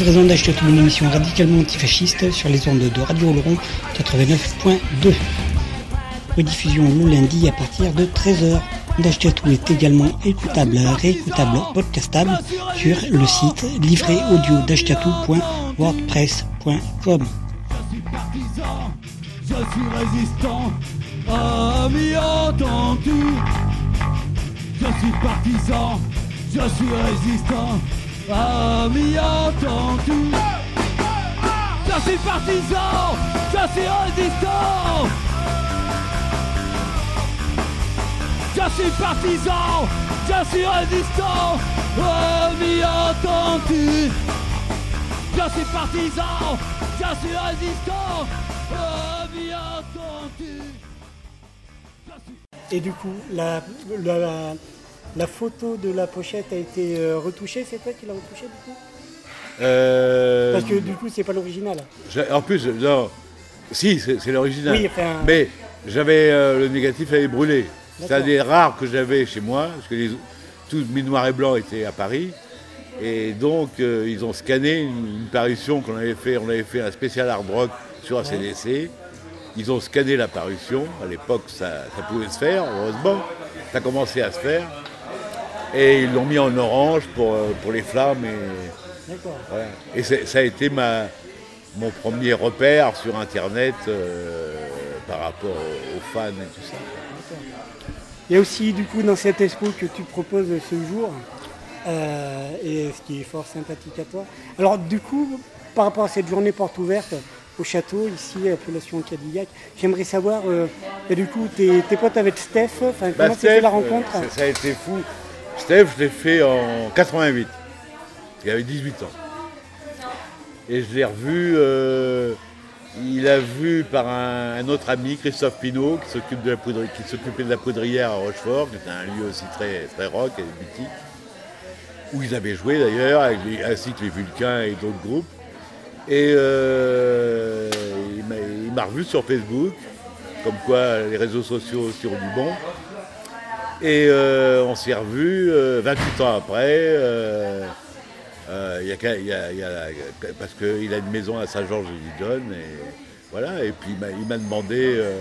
livraison d'Achetatou, une émission radicalement antifasciste sur les ondes de Radio Oloron 89.2. Rediffusion le lundi à partir de 13h. D'Achetatou est également écoutable, réécoutable, podcastable sur le site livréaudio.wordpress.com. Je suis résistant, ami entendu. Je suis partisan, je suis résistant, Amis, entends-tu Je suis partisan, je suis résistant Je suis partisan, je suis résistant Amis, entends-tu Je suis partisan, je suis résistant Amis, entends-tu Et du coup, la, la photo de la pochette a été euh, retouchée, c'est toi qui l'as retouchée du coup? Euh, Parce que du coup, c'est pas l'original. En plus, non. Si, c'est l'original. Oui, enfin- Mais j'avais euh, le négatif avait brûlé. C'est un des rares que j'avais chez moi, parce que les, tous mes noirs et blancs étaient à Paris. Et donc, euh, ils ont scanné une, une parution qu'on avait fait. On avait fait un spécial hard rock sur ACDC. Ils ont scanné la parution. À l'époque, ça, ça pouvait se faire, heureusement. Ça a commencé à se faire. Et ils l'ont mis en orange pour, euh, pour les flammes. Et, voilà. Et ça a été ma, mon premier repère sur Internet euh, par rapport aux, fans et tout ça. Il y a aussi du coup dans cette expo que tu proposes ce jour, euh, et ce qui est fort sympathique à toi. Alors du coup, par rapport à cette journée porte ouverte au château, ici, appellation Cadillac, j'aimerais savoir, euh, et du coup, tes, tes potes avec Steph, Bah, comment c'était la rencontre? ça, ça a été fou. Steph, je l'ai fait en 88. Il avait 18 ans. Et je l'ai revu, euh, il a vu par un, autre ami, Christophe Pinault, qui s'occupe de la s'occupait de la poudrière à Rochefort, qui était un lieu aussi très, rock et boutique, où ils avaient joué d'ailleurs, ainsi que les Vulcains et d'autres groupes. Et euh, il m'a- revu sur Facebook, comme quoi les réseaux sociaux ont du bon. Et euh, on s'est revus euh, 28 ans après. euh, il y a parce qu'il a une maison à Saint-Georges-de-Lidonne. Et voilà. Et puis il m'a- demandé euh,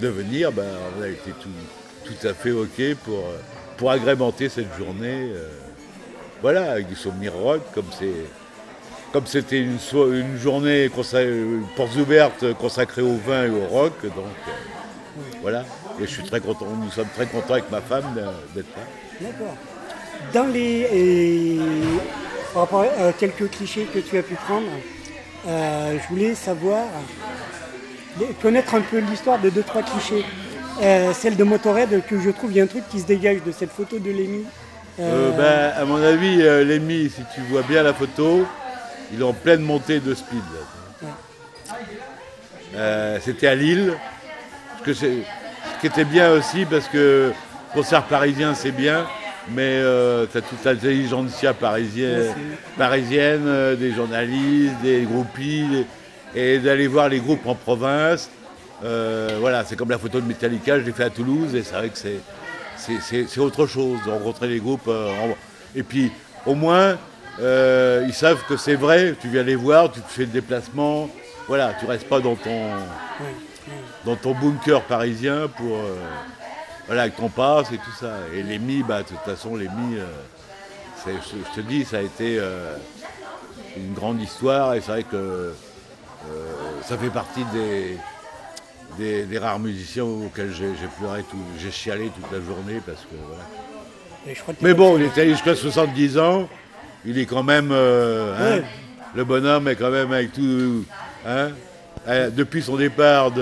de venir. Ben, on a été tout, à fait OK pour, pour agrémenter cette journée. voilà, avec du souvenirs rock, comme c'était une, une journée euh, portes ouvertes consacrée au vin et au rock, donc voilà. Et je suis très content, nous sommes très contents avec ma femme d'être là. D'accord. Dans les. et par rapport à quelques clichés que tu as pu prendre, euh, je voulais savoir, connaître un peu l'histoire de deux, trois clichés. Euh, celle de Motorhead, que je trouve, il y a un truc qui se dégage de cette photo de Lémi. Euh, Euh, ben, à mon avis, euh, Lémi, si tu vois bien la photo, il est en pleine montée de speed. Euh, C'était à Lille. Ce, que qui était bien aussi, parce que concert parisien, c'est bien, mais tu as toute l'intelligentsia parisienne, parisienne euh, des journalistes, des groupies, des- et d'aller voir les groupes en province. Euh, voilà, c'est comme la photo de Metallica, je l'ai fait à Toulouse, et c'est vrai que c'est c'est- c'est c'est autre chose de rencontrer les groupes. euh, en- et puis, au moins, euh, ils savent que c'est vrai, tu viens les voir, tu fais le déplacement. Voilà, tu restes pas dans ton, dans ton bunker parisien pour. euh, voilà, avec ton passe et tout ça. Et l'EMI, bah, de toute façon, l'EMI, euh, je, te dis, ça a été euh, une grande histoire, et c'est vrai que euh, ça fait partie des, des, des rares musiciens auxquels j'ai pleuré, tout, j'ai chialé toute la journée parce que voilà. et je crois que Mais bon, il est allé jusqu'à 70 ans, il est quand même, hein, Ouais. le bonhomme est quand même avec tout, hein, depuis son départ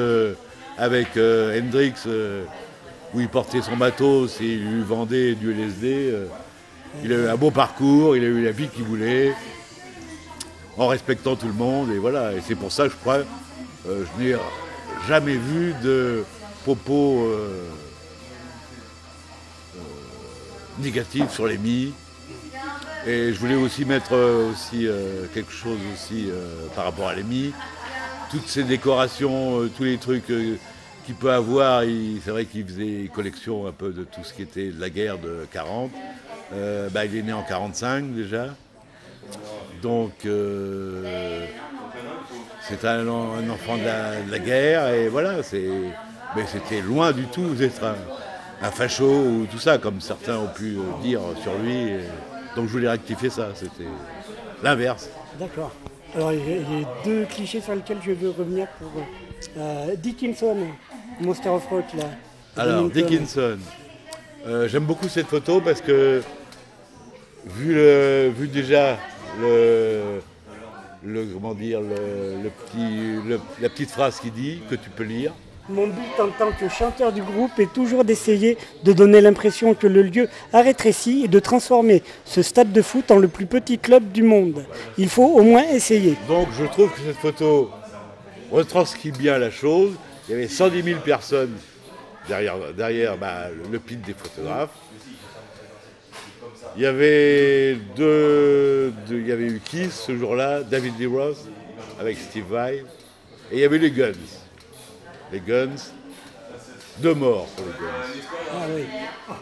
avec euh, Hendrix, euh, où il portait son matos et il lui vendait du LSD. euh, il a eu un beau parcours, il a eu la vie qu'il voulait, en respectant tout le monde, et voilà. Et c'est pour ça, je crois, euh, je n'ai jamais vu de propos euh, euh, négatifs sur les mi. Et je voulais aussi mettre euh, aussi euh, quelque chose aussi euh, par rapport à l'EMI. Toutes ces décorations, euh, tous les trucs euh, qu'il peut avoir, c'est vrai qu'il faisait collection un peu de tout ce qui était de la guerre de 40. Euh, bah, il est né en 45 déjà. Donc c'est un, en- un enfant de la, guerre et voilà, mais c'était loin du tout d'être un, un facho ou tout ça, comme certains ont pu dire sur lui. donc je voulais rectifier ça, c'était l'inverse. D'accord. Alors, il y, a- deux clichés sur lesquels je veux revenir pour euh, Dickinson, Monster of Rock, là. Alors. Dickinson. Euh, J'aime beaucoup cette photo parce que vu, le, vu déjà le, le comment dire le, le petit, la petite phrase qui dit que tu peux lire. Mon but en tant que chanteur du groupe est toujours d'essayer de donner l'impression que le lieu a rétréci et de transformer ce stade de foot en le plus petit club du monde. Il faut au moins essayer. Donc je trouve que cette photo retranscrit bien la chose. Il y avait 110 000 personnes derrière, bah, le pit des photographes. Il y avait deux, deux- il y avait eu Kiss ce jour-là, David Lee Roth avec Steve Vai, et il y avait les Guns. Les Guns, deux morts pour les Guns. Ah.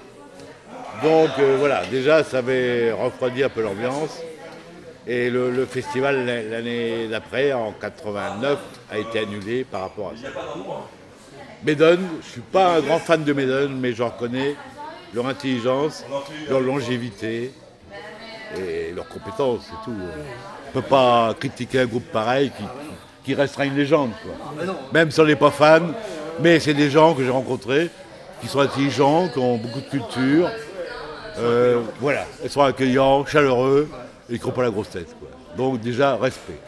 Donc euh, voilà, déjà ça avait refroidi un peu l'ambiance. Et le, le festival l'année- d'après, en 89, a été annulé par rapport à ça. Maiden, je suis pas un grand fan de Maiden, mais je reconnais leur intelligence, leur longévité et leurs compétences, c'est tout. On ne peut pas critiquer un groupe pareil qui, qui restera une légende. quoi. Même si on n'est pas fan, mais c'est des gens que j'ai rencontrés qui sont intelligents, qui ont beaucoup de culture. Euh, voilà, ils sont accueillants, chaleureux et qui n'ont pas la grosse tête. quoi. Donc déjà, respect.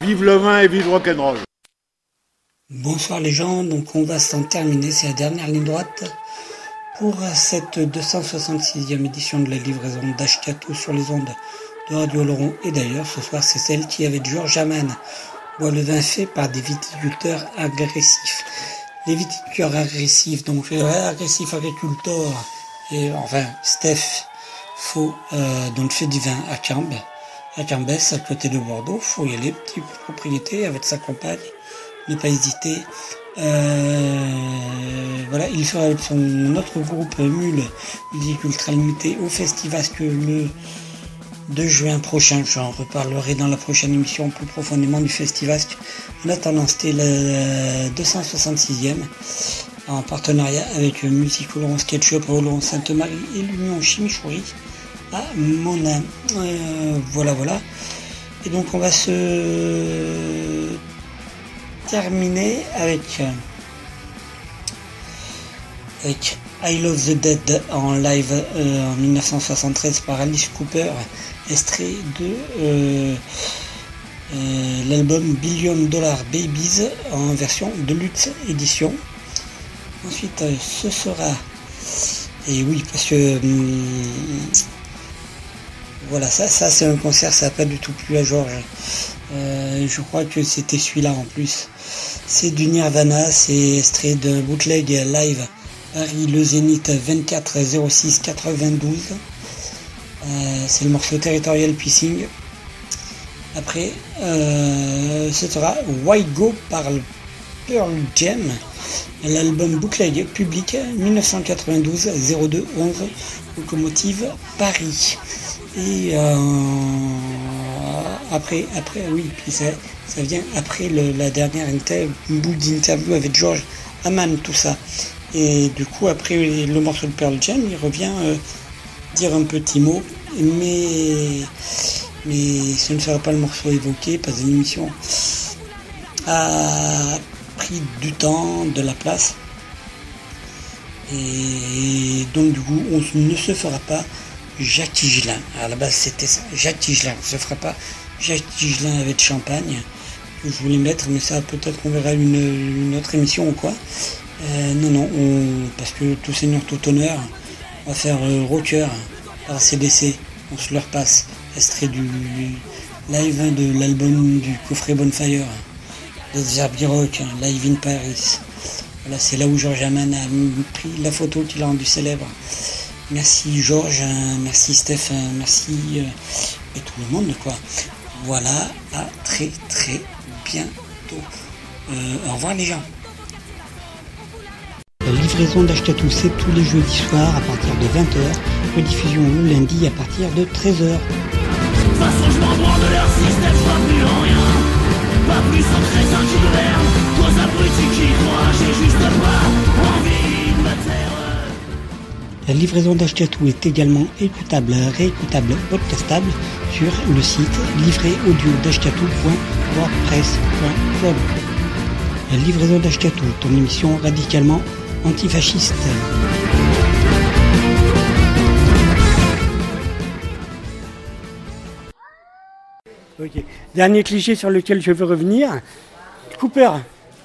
Vive le vin et vive rock'n'roll. Bonsoir les gens, donc on va s'en terminer, c'est la dernière ligne droite pour cette 266e édition de la livraison d'Ashkatou sur les ondes de Radio Laurent et d'ailleurs ce soir c'est celle qui avait Georges Aman, boit le vin fait par des viticulteurs agressifs. Les viticulteurs agressifs, donc euh, agressifs agriculteurs, et enfin Steph Faux, euh, donc fait du vin à Cambes, à Cambès, à côté de Bordeaux, faut y aller, petite propriété avec sa compagne, ne pas hésiter. Euh, voilà, il sera avec son notre groupe Mule Musique Ultra Limité au festival que le 2 juin prochain. J'en reparlerai dans la prochaine émission plus profondément du festival. En attendant, c'était le 266e en partenariat avec Laurent Sketchup, Laurent Sainte-Marie et l'Union Chimichourie à Monin. Euh, voilà, voilà. Et donc on va se terminer avec, avec I Love the Dead en live euh, en 1973 par Alice Cooper, extrait de euh, l'album Billion Dollar Babies en version Deluxe édition. Ensuite, ce sera, et oui, parce que hum, voilà, ça, ça c'est un concert, ça n'a pas du tout plu à Georges. Euh, je crois que c'était celui-là en plus. C'est du Nirvana, c'est extrait de bootleg live Paris Le Zénith 24 06 92. Euh, c'est le morceau Territorial Pissing. Après, euh, ce sera White Go par Pearl Jam, l'album bootleg public 1992 02 11 locomotive Paris. Et euh, après, après, oui, puis ça, vient après le- la dernière bout d'interview avec George Hamann, tout ça. Et du coup, après le morceau de Pearl Jam, il revient euh, dire un petit mot, mais, mais ce ne sera pas le morceau évoqué, pas une émission a pris du temps, de la place. Et donc du coup, on ne se fera pas Jacques Tigelin. À la base, c'était ça, Jacques Tigelin. On se fera pas Jacques Tigelin avec champagne que je voulais mettre, mais ça peut-être qu'on verra une, autre émission ou quoi. Euh, non, non, on- parce que tout seigneur, tout honneur, on va faire euh, rocker par CDC. On se leur passe. Extrait du live de l'album du coffret Bonfire de Zerbi Rock, Live in Paris. Voilà, c'est là où Georges Hamann a pris la photo qui l'a rendu célèbre. Merci Georges, merci Steph, merci euh, et tout le monde quoi. Voilà, à très très bientôt. Euh, au revoir les gens. La livraison d'Ashkatou, c'est tous les jeudis soirs à partir de 20h, rediffusion le lundi à partir de 13h. De toute façon, je m'en branle de leur système, je crois plus en rien. Pas plus en crétin qui gouverne, qu'aux abrutis qui croient, j'ai juste pas envie. La livraison d'Ashkatou est également écoutable, réécoutable, podcastable sur le site livréaudio.wordpress.com. La livraison d'Ashkatou, ton émission radicalement antifasciste. Ok. Dernier cliché sur lequel je veux revenir. Cooper.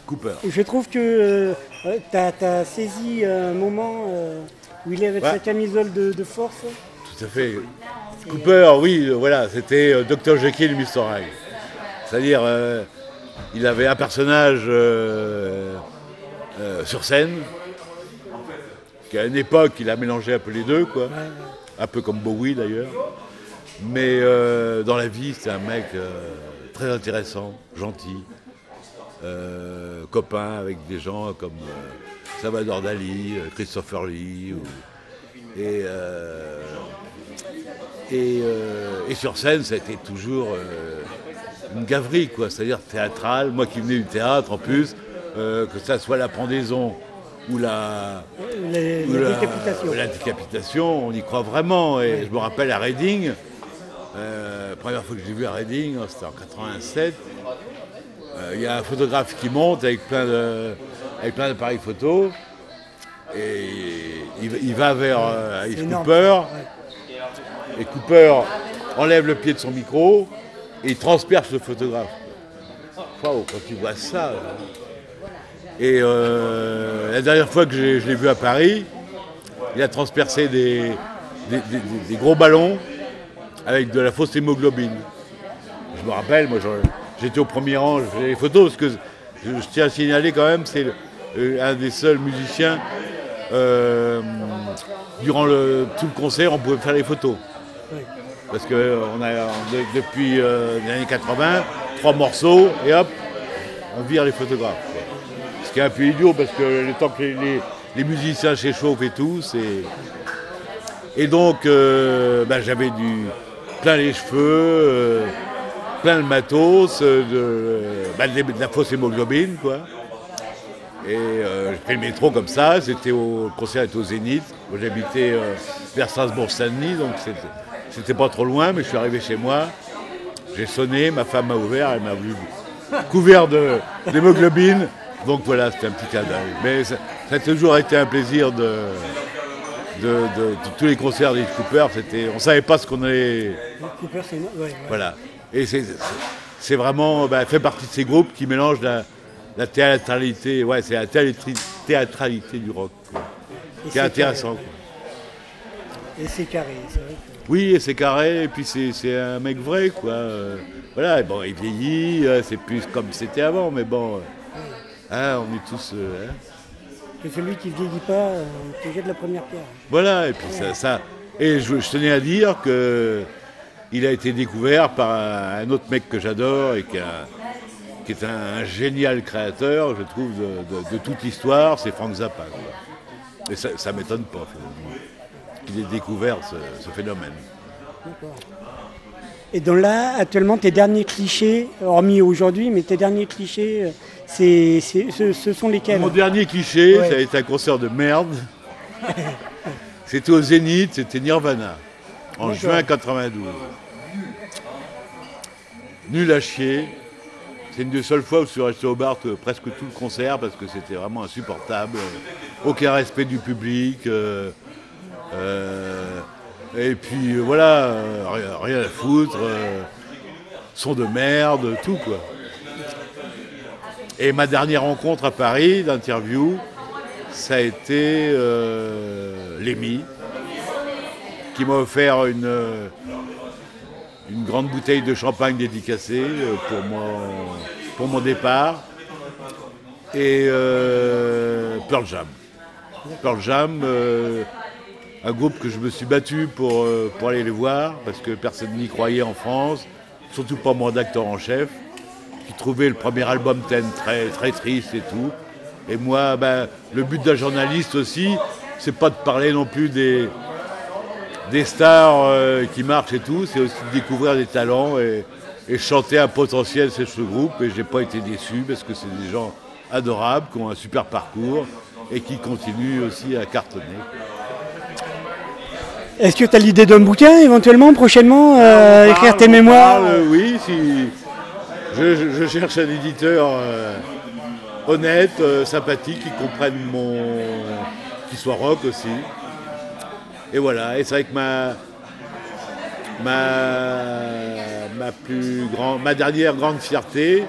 Cooper. Je trouve que tu as, saisi un moment euh, où il est avec Ouais. sa camisole de, de force. Tout à fait. Cooper, oui, euh, voilà, c'était euh, Dr. Jekyll Mr. Hyde. C'est-à-dire, euh, il avait un personnage euh, euh, sur scène, qu'à une époque, il a mélangé un peu les deux, quoi. Un peu comme Bowie d'ailleurs. Mais euh, dans la vie, c'était un mec euh, très intéressant, gentil, euh, copain avec des gens comme euh, Salvador Dali, euh, Christopher Lee. ou- et, euh, et, euh, et sur scène, ça a été toujours euh, une gaverie, quoi. C'est-à-dire théâtral. Moi qui venais du théâtre en plus, que ça soit la pendaison ou la, Les- ou la la- décapitation. la décapitation, on y croit vraiment. Et je me rappelle à Reading, euh, première fois que j'ai vu à Reading, hein, c'était en 87. euh, Il y a un photographe qui monte avec plein de, avec plein d'appareils photo. Et il, il va vers euh, Alice. Cooper. Et Cooper enlève le pied de son micro Et il transperce le photographe. Waouh, quand tu vois ça. là. Et euh, la dernière fois que j'ai- je l'ai vu à Paris, il a transpercé des, des- des- des- des gros ballons avec de la fausse hémoglobine. Je me rappelle, moi j'étais au premier rang, je faisais les photos, parce que je, je tiens à signaler quand même, c'est le- un des seuls musiciens, euh, durant le, tout le concert, on pouvait faire les photos. Parce que euh, on a, de- depuis euh, les années 80, trois morceaux, et hop, on vire les photographes. quoi. Ce qui est un peu idiot, parce que le temps que les, les- les musiciens s'échauffent et tout, c'est... Et donc, euh, ben, j'avais du plein les cheveux, euh, plein le matos, de, ben, de, de la fausse hémoglobine, quoi. Et euh, j'ai pris le métro comme ça, c'était au le concert était au Zénith. J'habitais euh, vers Strasbourg-Saint-Denis, donc c'était- pas trop loin, mais je suis arrivé chez moi, j'ai sonné, ma femme m'a ouvert, elle m'a vu couvert d'hémoglobine. Donc voilà, c'était un petit cadeau. Mais ça, ça a toujours été un plaisir de, de, de- de tous les concerts d'Yves Cooper. On savait pas ce qu'on allait. Cooper, c'est. ouais, ouais. Voilà. Et c'est vraiment, bah, fait partie de ces groupes qui mélangent la, la théâtralité, ouais, c'est la théâtralité du rock, quoi, Et qui c'est intéressant. carré. quoi. Et c'est carré, c'est vrai. que- Oui, et c'est carré, et puis c'est, un mec vrai, quoi. Euh, voilà, bon, il vieillit, euh, c'est plus comme c'était avant, mais bon, euh, hein, on est tous. euh, hein. Que celui qui vieillit pas, te jette la première pierre. Voilà, et puis ça, ça- et je, je tenais à dire que il a été découvert par un, un autre mec que j'adore et qui, a- qui est un, un génial créateur, je trouve, de, de- de toute l'histoire, c'est Frank Zappa. quoi. Et ça, ça m'étonne pas, finalement, qu'il ait découvert ce, ce phénomène. Et donc là, actuellement, tes derniers clichés, hormis aujourd'hui, mais tes derniers clichés, c'est, ce, ce sont lesquels? Mon dernier cliché, Ouais. ça a été un concert de merde. C'était au Zénith, c'était Nirvana, en juin 92. Nul à chier. C'est une des seules fois où je suis resté au bar presque tout le concert parce que c'était vraiment insupportable. Aucun respect du public. euh, euh, et puis euh, voilà, rien, à foutre. son de merde, tout quoi. Et ma dernière rencontre à Paris d'interview, ça a été Lémi, qui m'a offert une, une grande bouteille de champagne dédicacée euh, pour mon, pour mon départ. Et euh, Pearl Jam. Pearl Jam, euh, un groupe que je me suis battu pour, pour aller les voir, parce que personne n'y croyait en France, surtout pas mon acteur en chef qui trouvait le premier album Ten très, très triste et tout. Et moi, ben, le but d'un journaliste aussi, c'est pas de parler non plus des, des stars euh, qui marchent et tout, c'est aussi de découvrir des talents et, et chanter un potentiel c'est ce groupe. Et j'ai pas été déçu parce que c'est des gens adorables, qui ont un super parcours et qui continuent aussi à cartonner. Est-ce que tu as l'idée d'un bouquin éventuellement prochainement euh, Écrire tes mémoires parle, oui, si je, je- je cherche un éditeur euh, honnête, euh, sympathique, qui comprenne mon. qui soit rock aussi. Et voilà, et c'est vrai que ma. ma. ma plus grande. ma dernière grande fierté,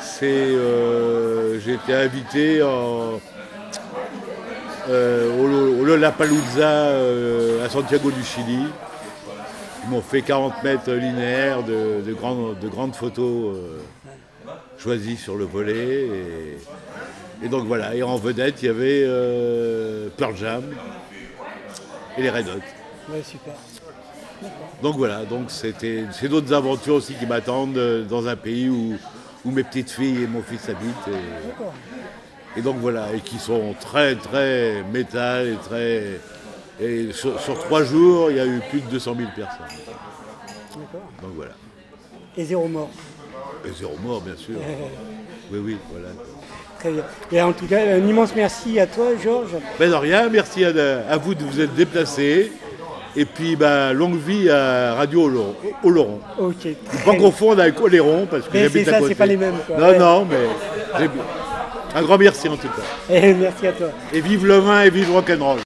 c'est. euh, j'ai été invité euh, au, au Lollapalooza euh, à Santiago du Chili. Ils m'ont fait 40 mètres linéaires de, de grandes, de grandes photos euh, choisies sur le volet. Et, et donc voilà, et en vedette, il y avait Pearl Jam et les Red Hot. Ouais, super. Donc voilà, donc c'était c'est d'autres aventures aussi qui m'attendent euh, dans un pays où, où mes petites filles et mon fils habitent. Et, D'accord. et donc voilà, et qui sont très très métal et très. Et sur, sur trois jours, il y a eu plus de 200 000 personnes. D'accord. Donc voilà. Et zéro mort. Et zéro mort, bien sûr. Oui, oui, voilà. Très bien. Et en tout cas, un immense merci à toi, Georges. Ben de rien, merci à, à vous de vous être déplacés. Et puis, ben, longue vie à Radio Oloron. Ok. Pas confondre avec Oléron, parce que j'habite à ça, côté. c'est pas les mêmes, quoi. Non, Ouais. non, mais un grand merci en tout cas. Et merci à toi. Et vive le vin et vive le rock'n'roll.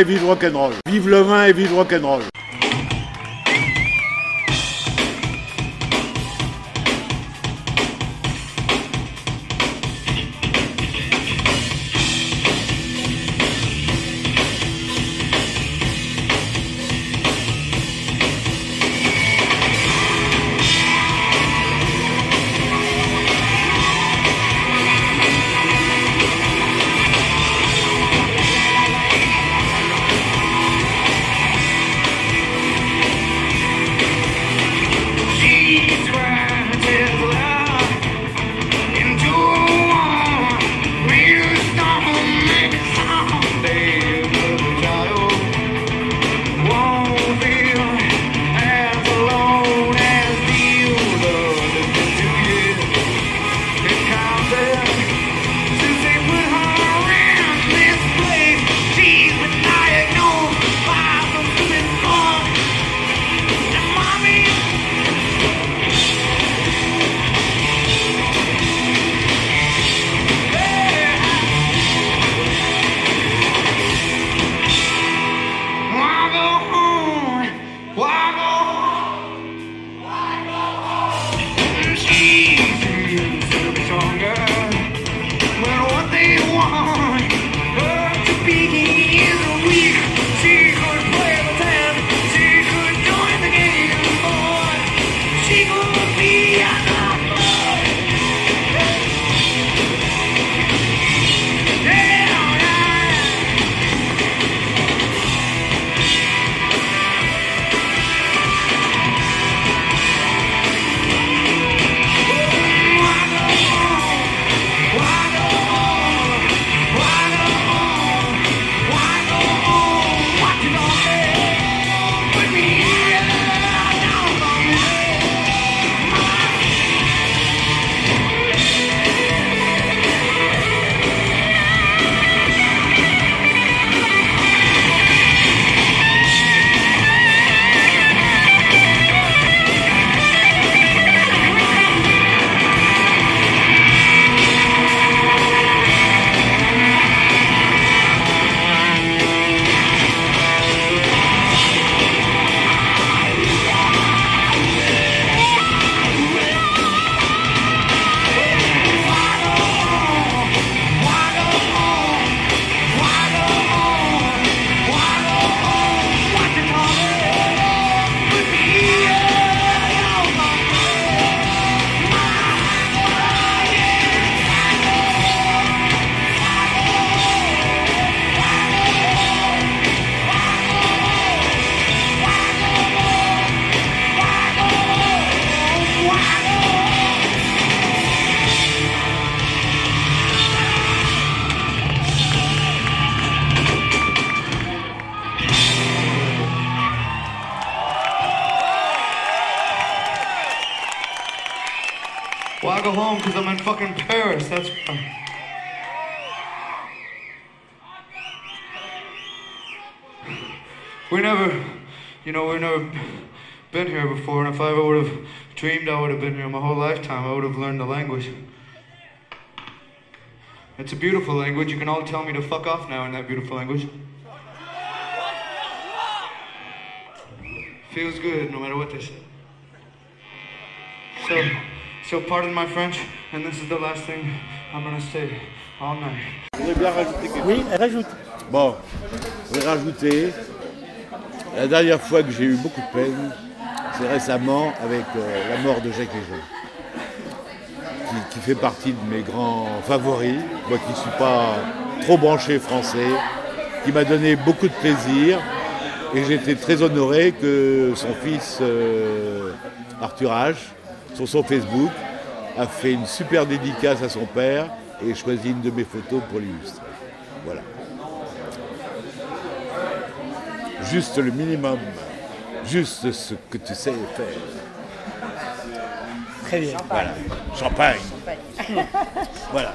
Et vive rock'n'roll. Vive le vin et vive rock'n'roll. Well, I go home because I'm in fucking Paris. That's why. We never, you know, we've never been here before, and if I ever would have dreamed I would have been here my whole lifetime, I would have learned the language. It's a beautiful language. You can all tell me to fuck off now in that beautiful language. Feels good no matter what they say. So, so pardon my French, and this is the last thing I'm gonna say all night. Je voudrais bien rajouter quelque Oui, chose. rajoute. Bon, je voudrais rajouter. La dernière fois que j'ai eu beaucoup de peine, c'est récemment avec euh, la mort de Jacques Léjean, qui, qui fait partie de mes grands favoris, moi qui ne suis pas trop branché français, qui m'a donné beaucoup de plaisir. Et j'étais très honoré que son fils euh, Arthur H, sur son Facebook, a fait une super dédicace à son père et choisi une de mes photos pour l'illustrer. Voilà. Juste le minimum. Juste ce que tu sais faire. Très bien. Voilà. Champagne. voilà.